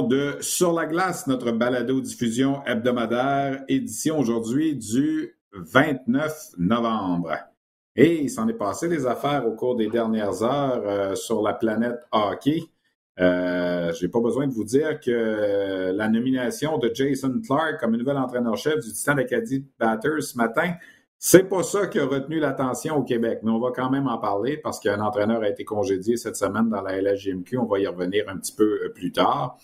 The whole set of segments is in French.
de Sur la glace, notre balado-diffusion hebdomadaire, édition aujourd'hui du 29 novembre. Et il s'en est passé des affaires au cours des dernières heures euh, sur la planète hockey. Euh, J'ai pas besoin de vous dire que la nomination de Jason Clark comme nouvel entraîneur-chef du Titan Acadie Batters ce matin c'est pas ça qui a retenu l'attention au Québec, mais on va quand même en parler parce qu'un entraîneur a été congédié cette semaine dans la LHGMQ. On va y revenir un petit peu euh, plus tard.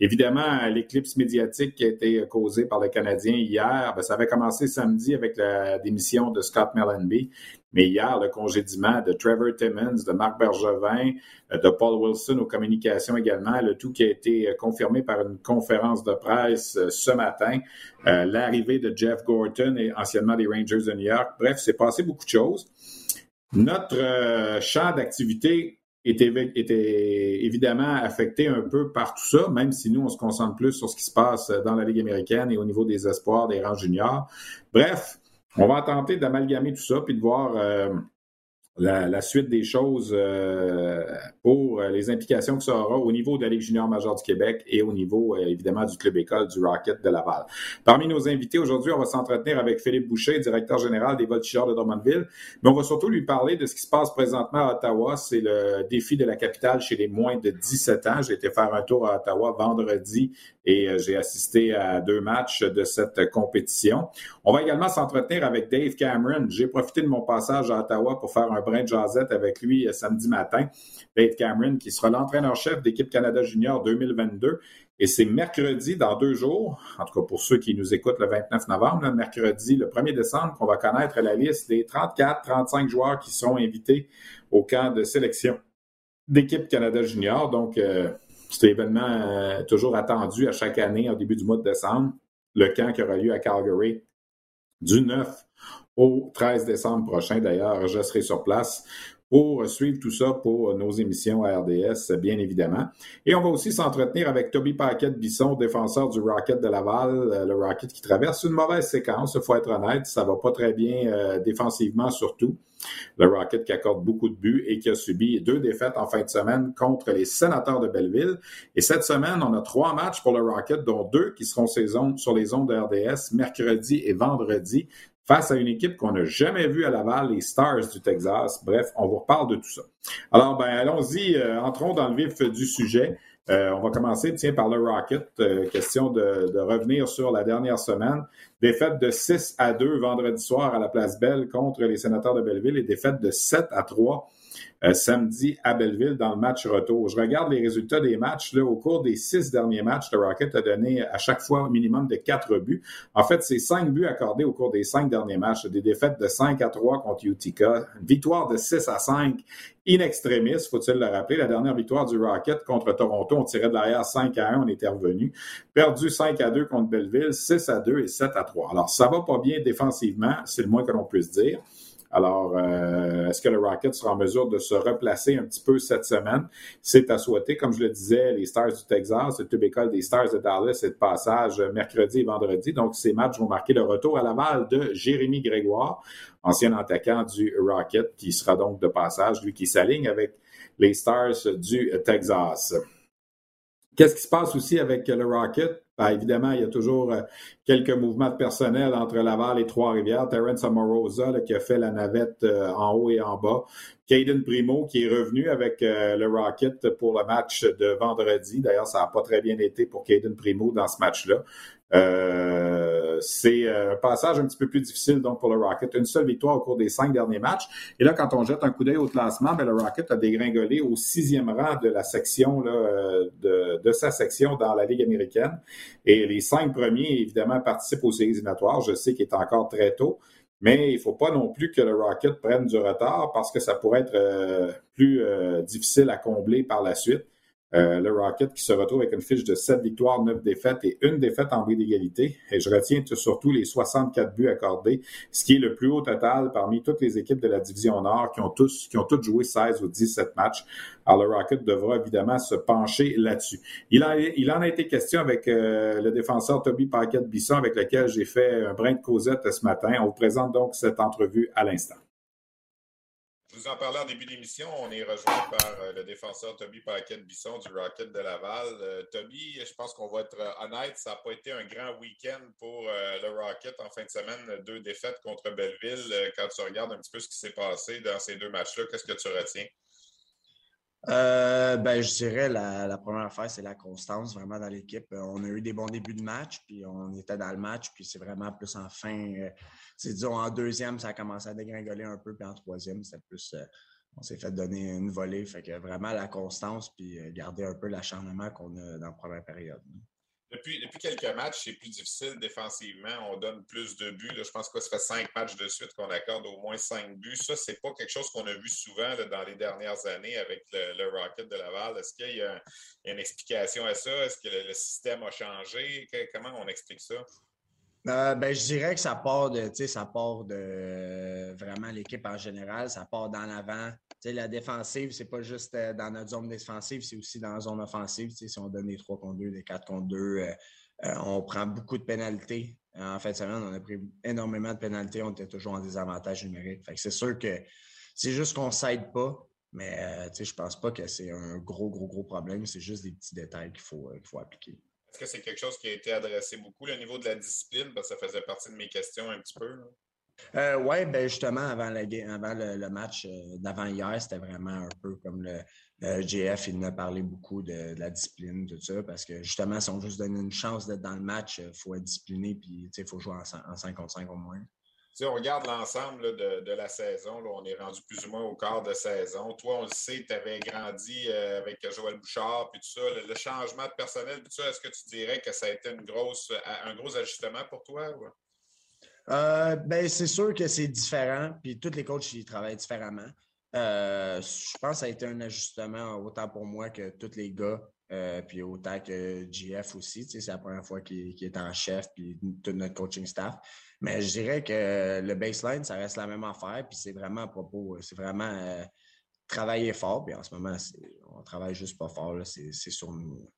Évidemment, l'éclipse médiatique qui a été causée par le Canadien hier, ben, ça avait commencé samedi avec la démission de Scott Mellenby. Mais hier, le congédiement de Trevor Timmons, de Marc Bergevin, euh, de Paul Wilson aux communications également, le tout qui a été euh, confirmé par une conférence de presse euh, ce matin, l'arrivée de Jeff Gorton et anciennement des Rangers de New York. Bref, c'est passé beaucoup de choses. Notre champ d'activité était, était, évidemment affecté un peu par tout ça, même si nous, on se concentre plus sur ce qui se passe dans la Ligue américaine et au niveau des espoirs, des rangs juniors. Bref, on va tenter d'amalgamer tout ça puis de voir euh, la, suite des choses euh, pour les implications que ça aura au niveau de la Ligue junior majeure du Québec et au niveau, euh, évidemment, du club école du Rocket de Laval. Parmi nos invités aujourd'hui, on va s'entretenir avec Philippe Boucher, directeur général des Voltigeurs de Drummondville, mais on va surtout lui parler de ce qui se passe présentement à Ottawa. C'est le défi de la capitale chez les moins de 17 ans. J'ai été faire un tour à Ottawa vendredi et euh, j'ai assisté à deux matchs de cette compétition. On va également s'entretenir avec Dave Cameron. J'ai profité de mon passage à Ottawa pour faire un brin de jasette avec lui euh, samedi matin. Cameron, qui sera l'entraîneur-chef d'équipe Canada Junior 2022. Et c'est mercredi, dans deux jours, en tout cas pour ceux qui nous écoutent le 29 novembre, mercredi, le 1er décembre, qu'on va connaître la liste des 34-35 joueurs qui sont invités au camp de sélection d'équipe Canada Junior. Donc, euh, c'est un événement euh, toujours attendu à chaque année au début du mois de décembre. Le camp qui aura lieu à Calgary du 9 au 13 décembre prochain. D'ailleurs, je serai sur place pour suivre tout ça pour nos émissions à RDS, bien évidemment. Et on va aussi s'entretenir avec Toby Paquette-Bisson, défenseur du Rocket de Laval, euh, le Rocket qui traverse une mauvaise séquence, il faut être honnête, ça va pas très bien euh, défensivement surtout. Le Rocket qui accorde beaucoup de buts et qui a subi deux défaites en fin de semaine contre les sénateurs de Belleville. Et cette semaine, on a trois matchs pour le Rocket, dont deux qui seront sur les ondes de RDS mercredi et vendredi face à une équipe qu'on n'a jamais vue à Laval, les Stars du Texas. Bref, on vous reparle de tout ça. Alors, ben, allons-y, euh, entrons dans le vif du sujet. Euh, on va commencer, tiens, par le Rocket. Euh, question de, de, revenir sur la dernière semaine. Défaite de 6 à 2 vendredi soir à la Place Belle contre les sénateurs de Belleville et défaite de 7 à 3 euh, samedi à Belleville dans le match retour. Je regarde les résultats des matchs. Là, au cours des six derniers matchs, le Rocket a donné à chaque fois un minimum de quatre buts. En fait, c'est cinq buts accordés au cours des cinq derniers matchs. Des défaites de 5 à 3 contre Utica, une victoire de 6 à 5 in extremis, faut-il le rappeler. La dernière victoire du Rocket contre Toronto, on tirait de l'arrière 5 à 1, on était revenu. Perdu 5 à 2 contre Belleville, 6 à 2 et 7 à 3. Alors, ça va pas bien défensivement, c'est le moins que l'on puisse dire. Alors, euh, est-ce que le Rocket sera en mesure de se replacer un petit peu cette semaine? C'est à souhaiter. Comme je le disais, les Stars du Texas, le club école des Stars de Dallas c'est de passage mercredi et vendredi. Donc, ces matchs vont marquer le retour à la balle de Jérémy Grégoire, ancien attaquant du Rocket, qui sera donc de passage, lui qui s'aligne avec les Stars du Texas. Qu'est-ce qui se passe aussi avec le Rocket? Ben, évidemment, il y a toujours euh, quelques mouvements de personnel entre Laval et Trois-Rivières. Terence Amorosa qui a fait la navette euh, en haut et en bas. Caden Primo qui est revenu avec euh, le Rocket pour le match de vendredi. D'ailleurs, ça n'a pas très bien été pour Caden Primo dans ce match-là. Euh, c'est un passage un petit peu plus difficile donc pour le Rocket. Une seule victoire au cours des cinq derniers matchs. Et là, quand on jette un coup d'œil au classement, ben, le Rocket a dégringolé au sixième rang de la section là, de, de, sa section dans la Ligue américaine. Et les cinq premiers, évidemment, participent aux séries éliminatoires. Je sais qu'il est encore très tôt. Mais il ne faut pas non plus que le Rocket prenne du retard parce que ça pourrait être euh, plus euh, difficile à combler par la suite. Euh, le Rocket qui se retrouve avec une fiche de 7 victoires, 9 défaites et une défaite en bris d'égalité. Et je retiens surtout les 64 buts accordés, ce qui est le plus haut total parmi toutes les équipes de la division Nord qui ont tous qui ont toutes joué 16 ou 17 matchs. Alors le Rocket devra évidemment se pencher là-dessus. Il, il en a été question avec euh, le défenseur Toby Paquette-Bisson avec lequel j'ai fait un brin de causette ce matin. On vous présente donc cette entrevue à l'instant. En parlais en début d'émission. On est rejoint par euh, le défenseur Toby Paquette-Bisson du Rocket de Laval. Euh, Toby, je pense qu'on va être euh, honnête, ça n'a pas été un grand week-end pour le Rocket en fin de semaine. Deux défaites contre Belleville. Quand tu regardes un petit peu ce qui s'est passé dans ces deux matchs-là, qu'est-ce que tu retiens? Euh, ben, je dirais la, la première affaire, c'est la constance vraiment dans l'équipe. Euh, on a eu des bons débuts de match, puis on était dans le match, puis c'est vraiment plus en fin. Euh, c'est disons en deuxième, ça a commencé à dégringoler un peu, puis en troisième, c'était plus. on s'est fait donner une volée. Fait que vraiment la constance, puis garder un peu l'acharnement qu'on a dans la première période. Depuis, quelques matchs, c'est plus difficile défensivement. On donne plus de buts. je pense que ça fait cinq matchs de suite qu'on accorde au moins cinq buts. Ça, c'est pas quelque chose qu'on a vu souvent dans les dernières années avec le, Rocket de Laval. Est-ce qu'il y, a une explication à ça? Est-ce que le, système a changé? comment on explique ça? Euh, ben, je dirais que ça part de, ça part de vraiment l'équipe en général, ça part dans La défensive, c'est pas juste euh, dans notre zone défensive, c'est aussi dans la zone offensive. Si on donne des 3 contre 2, des 4 contre 2, euh, on prend beaucoup de pénalités. En fait, semaine, on a pris énormément de pénalités, on était toujours en désavantage numérique. c'est sûr que c'est juste qu'on ne s'aide pas, mais je ne pense pas que c'est un gros, gros, gros problème. C'est juste des petits détails qu'il faut, faut appliquer. Est-ce que c'est quelque chose qui a été adressé beaucoup, le niveau de la discipline? Ça faisait partie de mes questions un petit peu. Euh, oui, ben justement, avant, le, match euh, d'avant hier, c'était vraiment un peu comme le, GF, il nous a parlé beaucoup de, la discipline, tout ça, parce que justement, si on veut se donner une chance d'être dans le match, il faut être discipliné, puis il faut jouer en, en 5 contre 5 au moins. Si on regarde l'ensemble de, la saison, on est rendu plus ou moins au quart de saison. Toi, on le sait, tu avais grandi euh, avec Joël Bouchard, puis tout ça. Le, changement de personnel, tout ça, est-ce que tu dirais que ça a été un gros ajustement pour toi? Euh, ben, c'est sûr que c'est différent, puis tous les coachs ils travaillent différemment. Euh, je pense que ça a été un ajustement autant pour moi que tous les gars, puis autant que GF aussi. C'est la première fois qu'il est en chef, puis tout notre coaching staff. Mais je dirais que le baseline, ça reste la même affaire. Puis c'est vraiment à propos, c'est vraiment euh, travailler fort. Puis en ce moment, on travaille juste pas fort. C'est sur nous.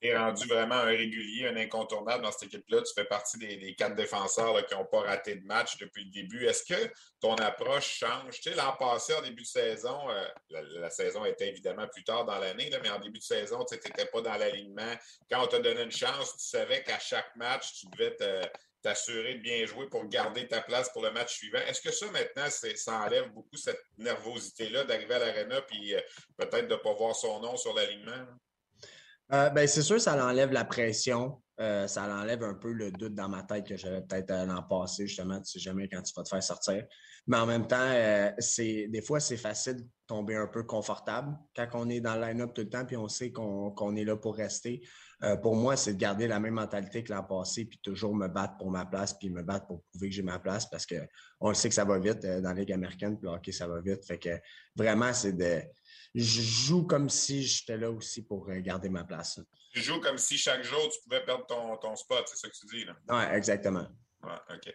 Tu es rendu vraiment un régulier, un incontournable dans cette équipe-là. Tu fais partie des, quatre défenseurs qui n'ont pas raté de match depuis le début. Est-ce que ton approche change? Tu sais, l'an passé, en début de saison, euh, la, saison était évidemment plus tard dans l'année, mais en début de saison, tu n'étais pas dans l'alignement. Quand on t'a donné une chance, tu savais qu'à chaque match, tu devais t'assurer de bien jouer pour garder ta place pour le match suivant. Est-ce que ça, maintenant, ça enlève beaucoup cette nervosité-là d'arriver à l'arena puis euh, peut-être de ne pas voir son nom sur l'alignement? Euh, ben, c'est sûr, ça enlève la pression. Euh, ça enlève un peu le doute dans ma tête que j'avais peut-être l'an passé, justement. Tu sais jamais quand tu vas te faire sortir. Mais en même temps, c'est des fois, c'est facile de tomber un peu confortable quand on est dans le line-up tout le temps puis on sait qu'on est là pour rester. Euh, pour moi, c'est de garder la même mentalité que l'an passé, puis toujours me battre pour ma place, puis me battre pour prouver que j'ai ma place, parce qu'on le sait que ça va vite euh, dans la Ligue américaine, puis OK, ça va vite. Fait que vraiment, c'est de. Je joue comme si j'étais là aussi pour euh, garder ma place. Tu joues comme si chaque jour tu pouvais perdre ton, ton spot, c'est ça que tu dis, là? Oui, exactement. Ouais, OK.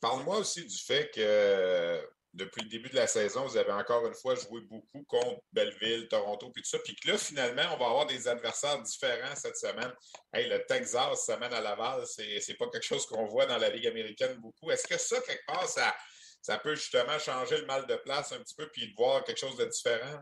Parle-moi aussi du fait que depuis le début de la saison, vous avez encore une fois joué beaucoup contre Belleville, Toronto, puis tout ça. Puis que là, finalement, on va avoir des adversaires différents cette semaine. Hey, le Texas, semaine à Laval, c'est pas quelque chose qu'on voit dans la Ligue américaine beaucoup. Est-ce que ça, quelque part, ça, ça peut justement changer le mal de place un petit peu puis de voir quelque chose de différent?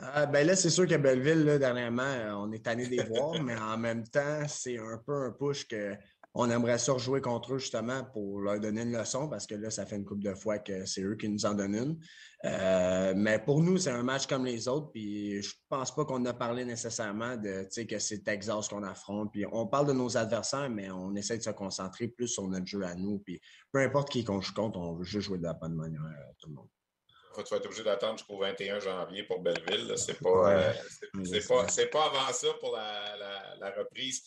Euh, ben là, c'est sûr que Belleville, là, dernièrement, on est tanné des voir, mais en même temps, c'est un peu un push que on aimerait ça rejouer contre eux justement pour leur donner une leçon parce que là, ça fait une couple de fois que c'est eux qui nous en donnent une. Euh, mais pour nous, c'est un match comme les autres. Puis je pense pas qu'on a parlé nécessairement de que c'est Texas qu'on affronte. Puis on parle de nos adversaires, mais on essaie de se concentrer plus sur notre jeu à nous. Puis peu importe qui qu'on joue contre, on veut juste jouer de la bonne manière à tout le monde. tu vas être obligé d'attendre jusqu'au 21 janvier pour Belleville. C'est pas, euh, pas, pas, avant ça pour la, la reprise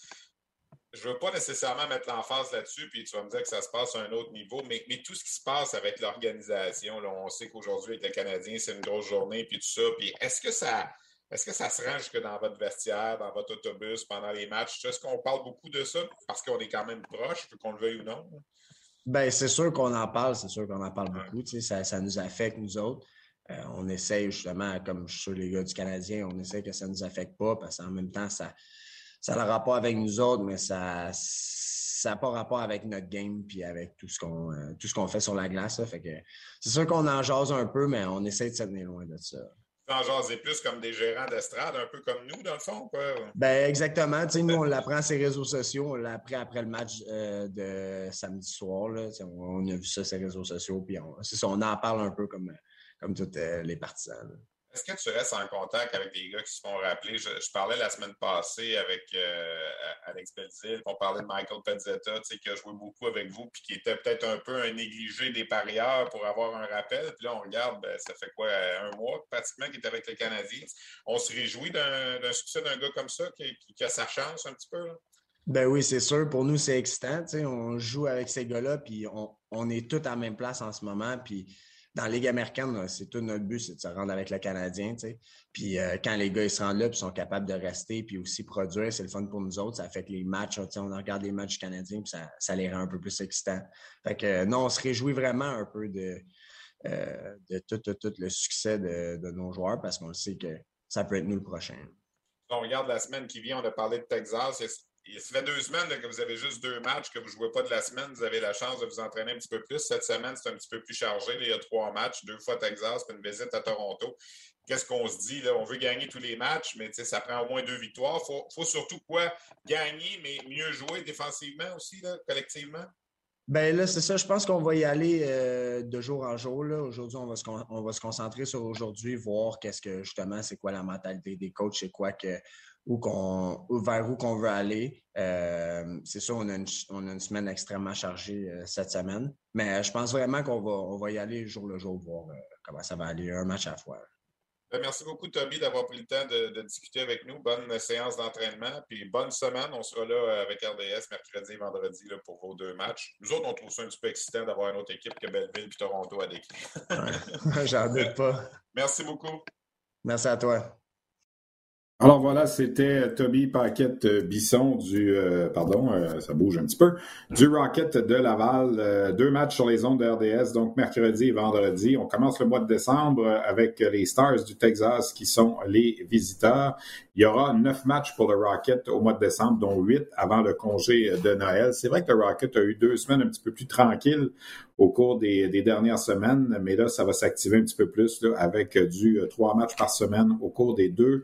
je ne veux pas nécessairement mettre l'emphase là-dessus, puis tu vas me dire que ça se passe à un autre niveau, mais, mais tout ce qui se passe avec l'organisation, on sait qu'aujourd'hui, avec les Canadiens, c'est une grosse journée, puis tout ça. Puis est-ce que ça. Est-ce que ça se rend jusque dans votre vestiaire, dans votre autobus, pendant les matchs? Est-ce qu'on parle beaucoup de ça parce qu'on est quand même proche, qu'on le veuille ou non? Bien, c'est sûr qu'on en parle, c'est sûr qu'on en parle beaucoup. Ça, ça nous affecte, nous autres. Euh, on essaie justement, comme je suis sûr les gars du Canadien, on essaie que ça ne nous affecte pas parce qu'en même temps, ça, ça n'a rapport avec nous autres, mais ça n'a pas rapport avec notre game puis avec tout ce qu'on euh, tout ce qu'on fait sur la glace. Fait que c'est sûr qu'on en jase un peu, mais on essaie de se tenir loin de ça. En jaser plus comme des gérants d'estrade, un peu comme nous, dans le fond, quoi? Ben, exactement. nous, on l'apprend sur les réseaux sociaux. On l'a appris après le match euh, de samedi soir. Là. On, a vu ça sur les réseaux sociaux. Puis on, on en parle un peu comme, comme tous euh, les partisans. Est-ce que tu restes en contact avec des gars qui se font rappeler? Je, parlais la semaine passée avec euh, Alex Belzil, on parlait de Michael Pezzetta, qui a joué beaucoup avec vous, puis qui était peut-être un peu un négligé des parieurs pour avoir un rappel. Puis là, on regarde, ben, ça fait quoi, un mois pratiquement qu'il est avec les Canadiens. On se réjouit d'un succès d'un gars comme ça qui, a sa chance un petit peu? Ben oui, c'est sûr. Pour nous, c'est excitant. On joue avec ces gars-là, puis on, est tous à la même place en ce moment. Puis dans la Ligue américaine, c'est tout notre but, c'est de se rendre avec le Canadien. Puis euh, quand les gars ils se rendent là, puis sont capables de rester, puis aussi produire, c'est le fun pour nous autres. Ça fait que les matchs, on regarde les matchs canadiens, puis ça, les rend un peu plus excitants. Fait que non, on se réjouit vraiment un peu de, euh, tout, le succès de, de nos joueurs parce qu'on sait que ça peut être nous le prochain. On regarde la semaine qui vient, on a parlé de Texas ça fait deux semaines que vous avez juste deux matchs, que vous ne jouez pas de la semaine. Vous avez la chance de vous entraîner un petit peu plus. Cette semaine, c'est un petit peu plus chargé. il y a trois matchs, deux fois Texas, puis une visite à Toronto. Qu'est-ce qu'on se dit? Là? On veut gagner tous les matchs, mais ça prend au moins deux victoires. Il faut, surtout quoi? Gagner, mais mieux jouer défensivement aussi, collectivement? Ben là, c'est ça. Je pense qu'on va y aller euh, de jour en jour. Aujourd'hui, on, va se, on va se concentrer sur aujourd'hui, voir qu'est-ce que justement, c'est quoi la mentalité des coachs, c'est quoi que où qu'on, vers où qu'on veut aller. Euh, c'est sûr, on a, une, on a, une, semaine extrêmement chargée euh, cette semaine, mais je pense vraiment qu'on va, on va y aller jour le jour, voir euh, comment ça va aller, un match à la fois. Ben, merci beaucoup, Toby, d'avoir pris le temps de, discuter avec nous. Bonne séance d'entraînement, puis bonne semaine. On sera là avec RDS mercredi et vendredi là, pour vos deux matchs. Nous autres, on trouve ça un petit peu excitant d'avoir une autre équipe que Belleville et Toronto à décrire. J'en doute pas. Merci beaucoup. Merci à toi. Alors voilà, c'était Toby Paquette euh, Bisson du euh, pardon, euh, ça bouge un petit peu, du Rocket de Laval. deux matchs sur les ondes de RDS, donc mercredi et vendredi. On commence le mois de décembre avec les Stars du Texas qui sont les visiteurs. Il y aura neuf matchs pour le Rocket au mois de décembre, dont huit avant le congé de Noël. C'est vrai que le Rocket a eu deux semaines un petit peu plus tranquilles au cours des, dernières semaines, mais là, ça va s'activer un petit peu plus avec du trois matchs par semaine au cours des deux euh,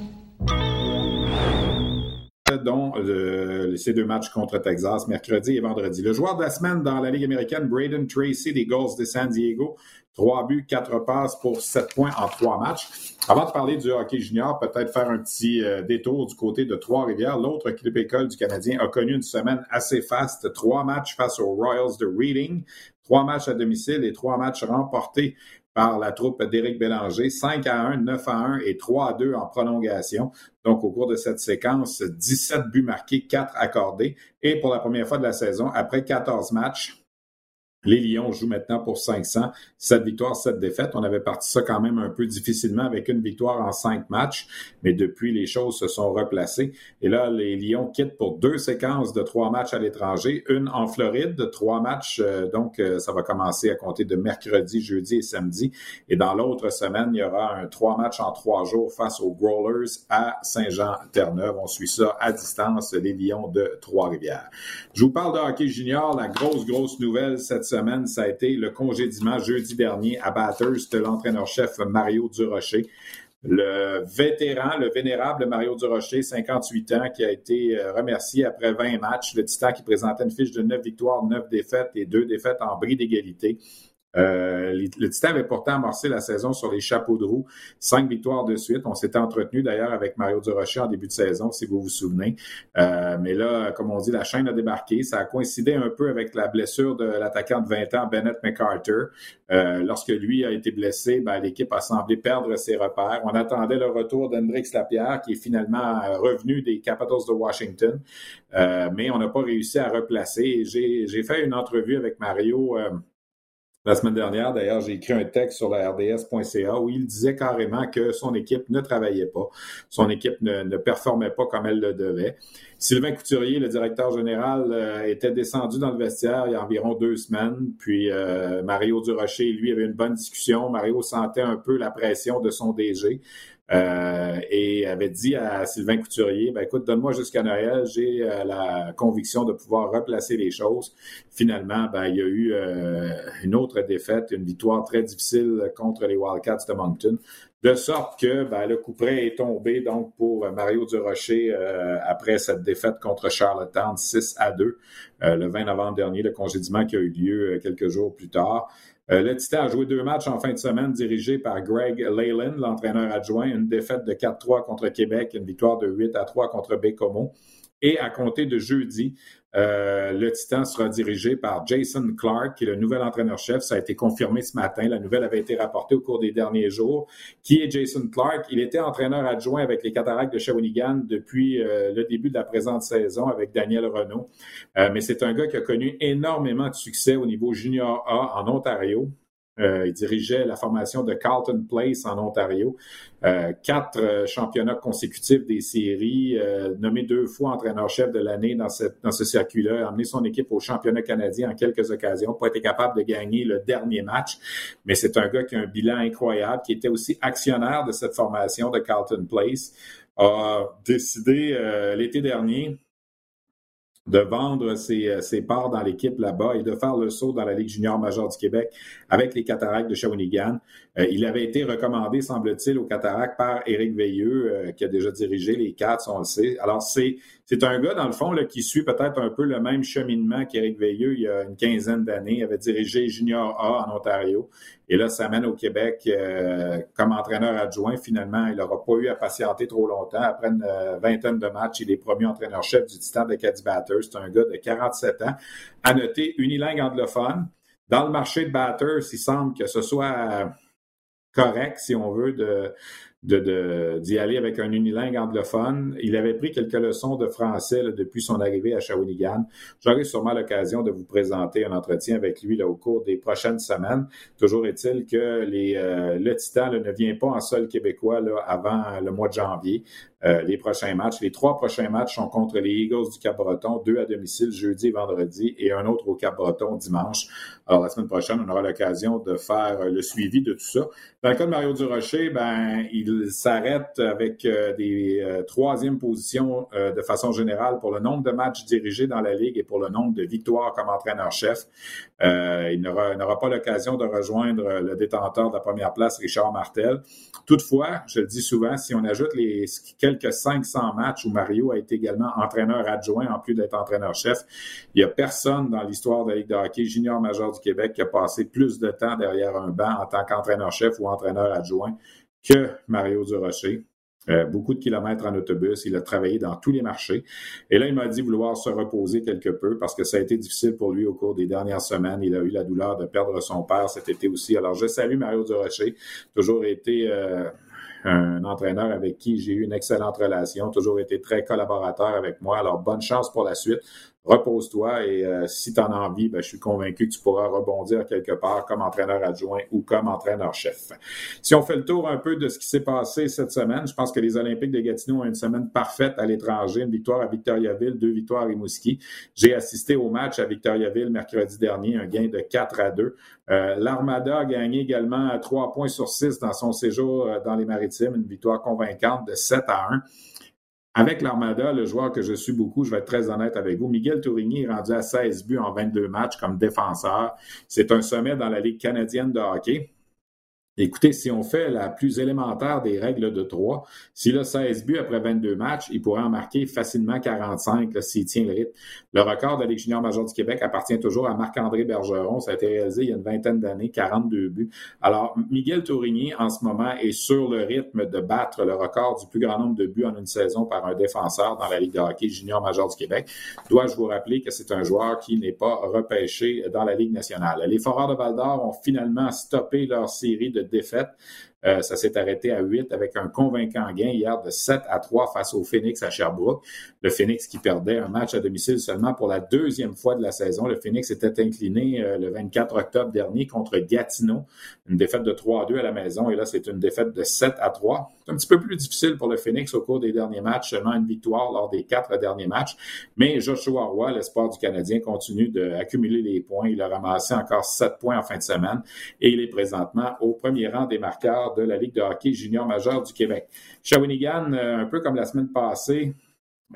dont ces deux matchs contre Texas, mercredi et vendredi. Le joueur de la semaine dans la Ligue américaine, Braden Tracy des Gulls de San Diego. Trois buts, quatre passes pour sept points en trois matchs. Avant de parler du hockey junior, peut-être faire un petit euh, détour du côté de Trois-Rivières. L'autre équipe école du Canadien a connu une semaine assez faste. Trois matchs face aux Royals de Reading, trois matchs à domicile et trois matchs remportés par la troupe d'Éric Bélanger, 5 à 1, 9 à 1 et 3 à 2 en prolongation. Donc, au cours de cette séquence, 17 buts marqués, 4 accordés. Et pour la première fois de la saison, après 14 matchs, Les Lions jouent maintenant pour 500. 7 victoires, 7 défaites. On avait parti ça quand même un peu difficilement avec une victoire en cinq matchs, mais depuis, les choses se sont replacées. Et là, les Lions quittent pour deux séquences de trois matchs à l'étranger. Une en Floride, trois matchs. Euh, donc, euh, ça va commencer à compter de mercredi, jeudi et samedi. Et dans l'autre semaine, il y aura un trois matchs en trois jours face aux Growlers à Saint-Jean-Terre-Neuve. On suit ça à distance, les Lions de Trois-Rivières. Je vous parle de hockey junior. La grosse, grosse nouvelle cette semaine, ça a été le congédiement jeudi dernier à Bathurst de l'entraîneur-chef Mario Durocher. Le vétéran, le vénérable Mario Durocher, 58 ans, qui a été euh, remercié après 20 matchs. Le Titan qui présentait une fiche de 9 victoires, 9 défaites et 2 défaites en bris d'égalité. Euh, le Titan avait pourtant amorcé la saison sur les chapeaux de roue, cinq victoires de suite. On s'était entretenu d'ailleurs avec Mario Durocher en début de saison, si vous vous souvenez. Euh, mais là, comme on dit, la chaîne a débarqué. Ça a coïncidé un peu avec la blessure de l'attaquant de 20 ans, Bennett McCarter. Euh, lorsque lui a été blessé, ben, l'équipe a semblé perdre ses repères. On attendait le retour d'Hendrix Lapierre, qui est finalement revenu des Capitals de Washington. mais on n'a pas réussi à replacer. J'ai fait une entrevue avec Mario la semaine dernière, d'ailleurs, j'ai écrit un texte sur la RDS.ca où il disait carrément que son équipe ne travaillait pas, son équipe ne, performait pas comme elle le devait. Sylvain Couturier, le directeur général, euh, était descendu dans le vestiaire il y a environ deux semaines, puis euh, Mario Durocher, lui, avait une bonne discussion. Mario sentait un peu la pression de son DG. Euh, et avait dit à Sylvain Couturier, ben écoute, donne-moi jusqu'à Noël, j'ai euh, la conviction de pouvoir replacer les choses. Finalement, ben, il y a eu euh, une autre défaite, une victoire très difficile contre les Wildcats de Moncton. De sorte que ben, le coup près est tombé donc pour Mario Durocher après cette défaite contre Charlottetown 6 à 2 le 20 novembre dernier, le congédiement qui a eu lieu quelques jours plus tard. Euh, le a joué deux matchs en fin de semaine dirigés par Greg Leyland, l'entraîneur adjoint, une défaite de 4-3 contre Québec, une victoire de 8 à 3 contre Bécomo. Et à compter de jeudi, euh, le Titan sera dirigé par Jason Clark, qui est le nouvel entraîneur-chef. Ça a été confirmé ce matin. La nouvelle avait été rapportée au cours des derniers jours. Qui est Jason Clark? Il était entraîneur adjoint avec les Cataractes de Shawinigan depuis euh, le début de la présente saison avec Daniel Renault. Euh, mais c'est un gars qui a connu énormément de succès au niveau junior A en Ontario. Euh, il dirigeait la formation de Carlton Place en Ontario. Euh, quatre euh, championnats consécutifs des séries, nommé deux fois entraîneur-chef de l'année dans, dans ce circuit-là, amené son équipe au championnat canadien en quelques occasions, pas été capable de gagner le dernier match. Mais c'est un gars qui a un bilan incroyable, qui était aussi actionnaire de cette formation de Carlton Place, a décidé l'été dernier de vendre ses, euh, ses parts dans l'équipe là-bas et de faire le saut dans la Ligue junior majeure du Québec avec les Cataractes de Shawinigan. Euh, il avait été recommandé, semble-t-il, aux Cataractes par Éric Veilleux, euh, qui a déjà dirigé les Cats, on le sait. Alors, c'est, c'est un gars, dans le fond, là, qui suit peut-être un peu le même cheminement qu'Éric Veilleux il y a une quinzaine d'années. Il avait dirigé Junior A en Ontario. Et là, ça mène au Québec comme entraîneur adjoint. Finalement, il n'aura pas eu à patienter trop longtemps. Après une vingtaine de matchs, il est promu entraîneur-chef du Titan de Caddy c'est un gars de 47 ans. À noter, unilingue anglophone. Dans le marché de batters, il semble que ce soit correct, si on veut, de d'y de, d'y aller avec un unilingue anglophone. Il avait pris quelques leçons de français depuis son arrivée à Shawinigan. J'aurai sûrement l'occasion de vous présenter un entretien avec lui là, au cours des prochaines semaines. Toujours est-il que les, euh, le Titan ne vient pas en sol québécois là, avant le mois de janvier. Euh, les prochains matchs. Les trois prochains matchs sont contre les Eagles du Cap-Breton, deux à domicile jeudi et vendredi et un autre au Cap-Breton dimanche. Alors, la semaine prochaine, on aura l'occasion de faire le suivi de tout ça. Dans le cas de Mario Durocher, ben, il s'arrête avec euh, des euh, troisièmes positions de façon générale pour le nombre de matchs dirigés dans la Ligue et pour le nombre de victoires comme entraîneur-chef. il n'aura pas l'occasion de rejoindre le détenteur de la première place, Richard Martel. Toutefois, je le dis souvent, si on ajoute les 500 matchs où Mario a été également entraîneur adjoint en plus d'être entraîneur-chef. Il n'y a personne dans l'histoire de la Ligue de hockey junior majeur du Québec qui a passé plus de temps derrière un banc en tant qu'entraîneur-chef ou entraîneur adjoint que Mario Durocher. Euh, beaucoup de kilomètres en autobus. Il a travaillé dans tous les marchés. Et là, il m'a dit vouloir se reposer quelque peu parce que ça a été difficile pour lui au cours des dernières semaines. Il a eu la douleur de perdre son père cet été aussi. Alors, je salue Mario Durocher. Toujours été euh, un entraîneur avec qui j'ai eu une excellente relation, toujours été très collaborateur avec moi. Alors, bonne chance pour la suite. Repose-toi et euh, si tu en as envie, ben, je suis convaincu que tu pourras rebondir quelque part comme entraîneur adjoint ou comme entraîneur-chef. Si on fait le tour un peu de ce qui s'est passé cette semaine, je pense que les Olympiques de Gatineau ont une semaine parfaite à l'étranger, une victoire à Victoriaville, deux victoires à Rimouski. J'ai assisté au match à Victoriaville mercredi dernier, un gain de 4 à 2. Euh, L'Armada a gagné également à 3 points sur 6 dans son séjour euh, dans les Maritimes, une victoire convaincante de 7 à 1. Avec l'Armada, le joueur que je suis beaucoup, je vais être très honnête avec vous, Miguel Tourigny est rendu à 16 buts en 22 matchs comme défenseur. C'est un sommet dans la Ligue canadienne de hockey. Écoutez, si on fait la plus élémentaire des règles de 3, s'il a 16 buts après 22 matchs, il pourrait en marquer facilement 45 s'il tient le rythme. Le record de la Ligue junior majeure du Québec appartient toujours à Marc-André Bergeron. Ça a été réalisé il y a une vingtaine d'années, 42 buts. Alors, Miguel Tourigny, en ce moment, est sur le rythme de battre le record du plus grand nombre de buts en une saison par un défenseur dans la Ligue de hockey junior majeure du Québec. Dois-je vous rappeler que c'est un joueur qui n'est pas repêché dans la Ligue nationale? Les Foreurs de Val-d'Or ont finalement stoppé leur série de défaite. Euh, ça s'est arrêté à 8 avec un convaincant gain hier de 7 à 3 face au Phoenix à Sherbrooke. Le Phoenix qui perdait un match à domicile seulement pour la deuxième fois de la saison. Le Phoenix était incliné euh, le 24 octobre dernier contre Gatineau. Une défaite de 3 à 2 à la maison et là, c'est une défaite de 7 à 3. C'est un petit peu plus difficile pour le Phoenix au cours des derniers matchs, seulement une victoire lors des quatre derniers matchs. Mais Joshua Roy, l'espoir du Canadien, continue d'accumuler les points. Il a ramassé encore 7 points en fin de semaine et il est présentement au premier rang des marqueurs de la Ligue de hockey junior majeur du Québec. Shawinigan, euh, un peu comme la semaine passée,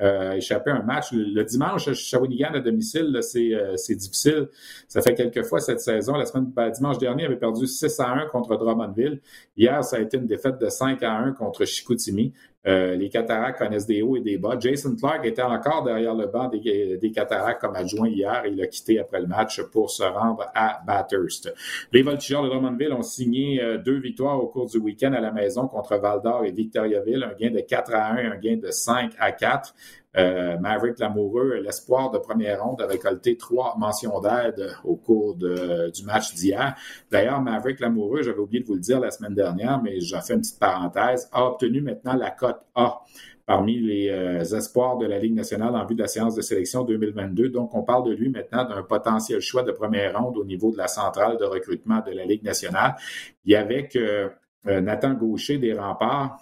euh, échappé un match. Le, dimanche, Shawinigan à domicile, euh, c'est difficile. Ça fait quelques fois cette saison. La semaine, ben, dimanche dernier, avait perdu 6 à 1 contre Drummondville. Hier, ça a été une défaite de 5 à 1 contre Chicoutimi. Euh, les Cataractes connaissent des hauts et des bas. Jason Clark était encore derrière le banc des, des comme adjoint hier. Il a quitté après le match pour se rendre à Bathurst. Les Voltigeurs de Drummondville ont signé euh, deux victoires au cours du week-end à la maison contre Val d'Or et Victoriaville. Un gain de 4 à 1, un gain de 5 à 4. Euh, Maverick Lamoureux, l'espoir de première ronde, a récolté trois mentions d'aide au cours du match d'hier. D'ailleurs, Maverick Lamoureux, j'avais oublié de vous le dire la semaine dernière, mais j'en fais une petite parenthèse, a obtenu maintenant la cote A parmi les euh, espoirs de la Ligue nationale en vue de la séance de sélection 2022. Donc, on parle de lui maintenant d'un potentiel choix de première ronde au niveau de la centrale de recrutement de la Ligue nationale. Il y avait euh, Nathan Gaucher des remparts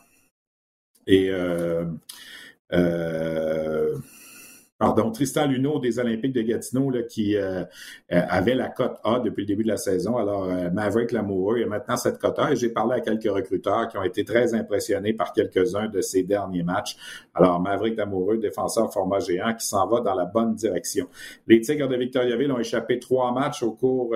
et euh, pardon, Tristan Luneau des Olympiques de Gatineau qui euh, euh, avait la cote A depuis le début de la saison. Alors, Maverick Lamoureux, a maintenant cette cote A et j'ai parlé à quelques recruteurs qui ont été très impressionnés par quelques-uns de ces derniers matchs. Alors, Maverick Lamoureux, défenseur format géant, qui s'en va dans la bonne direction. Les Tigres de Victoriaville ont échappé trois matchs au cours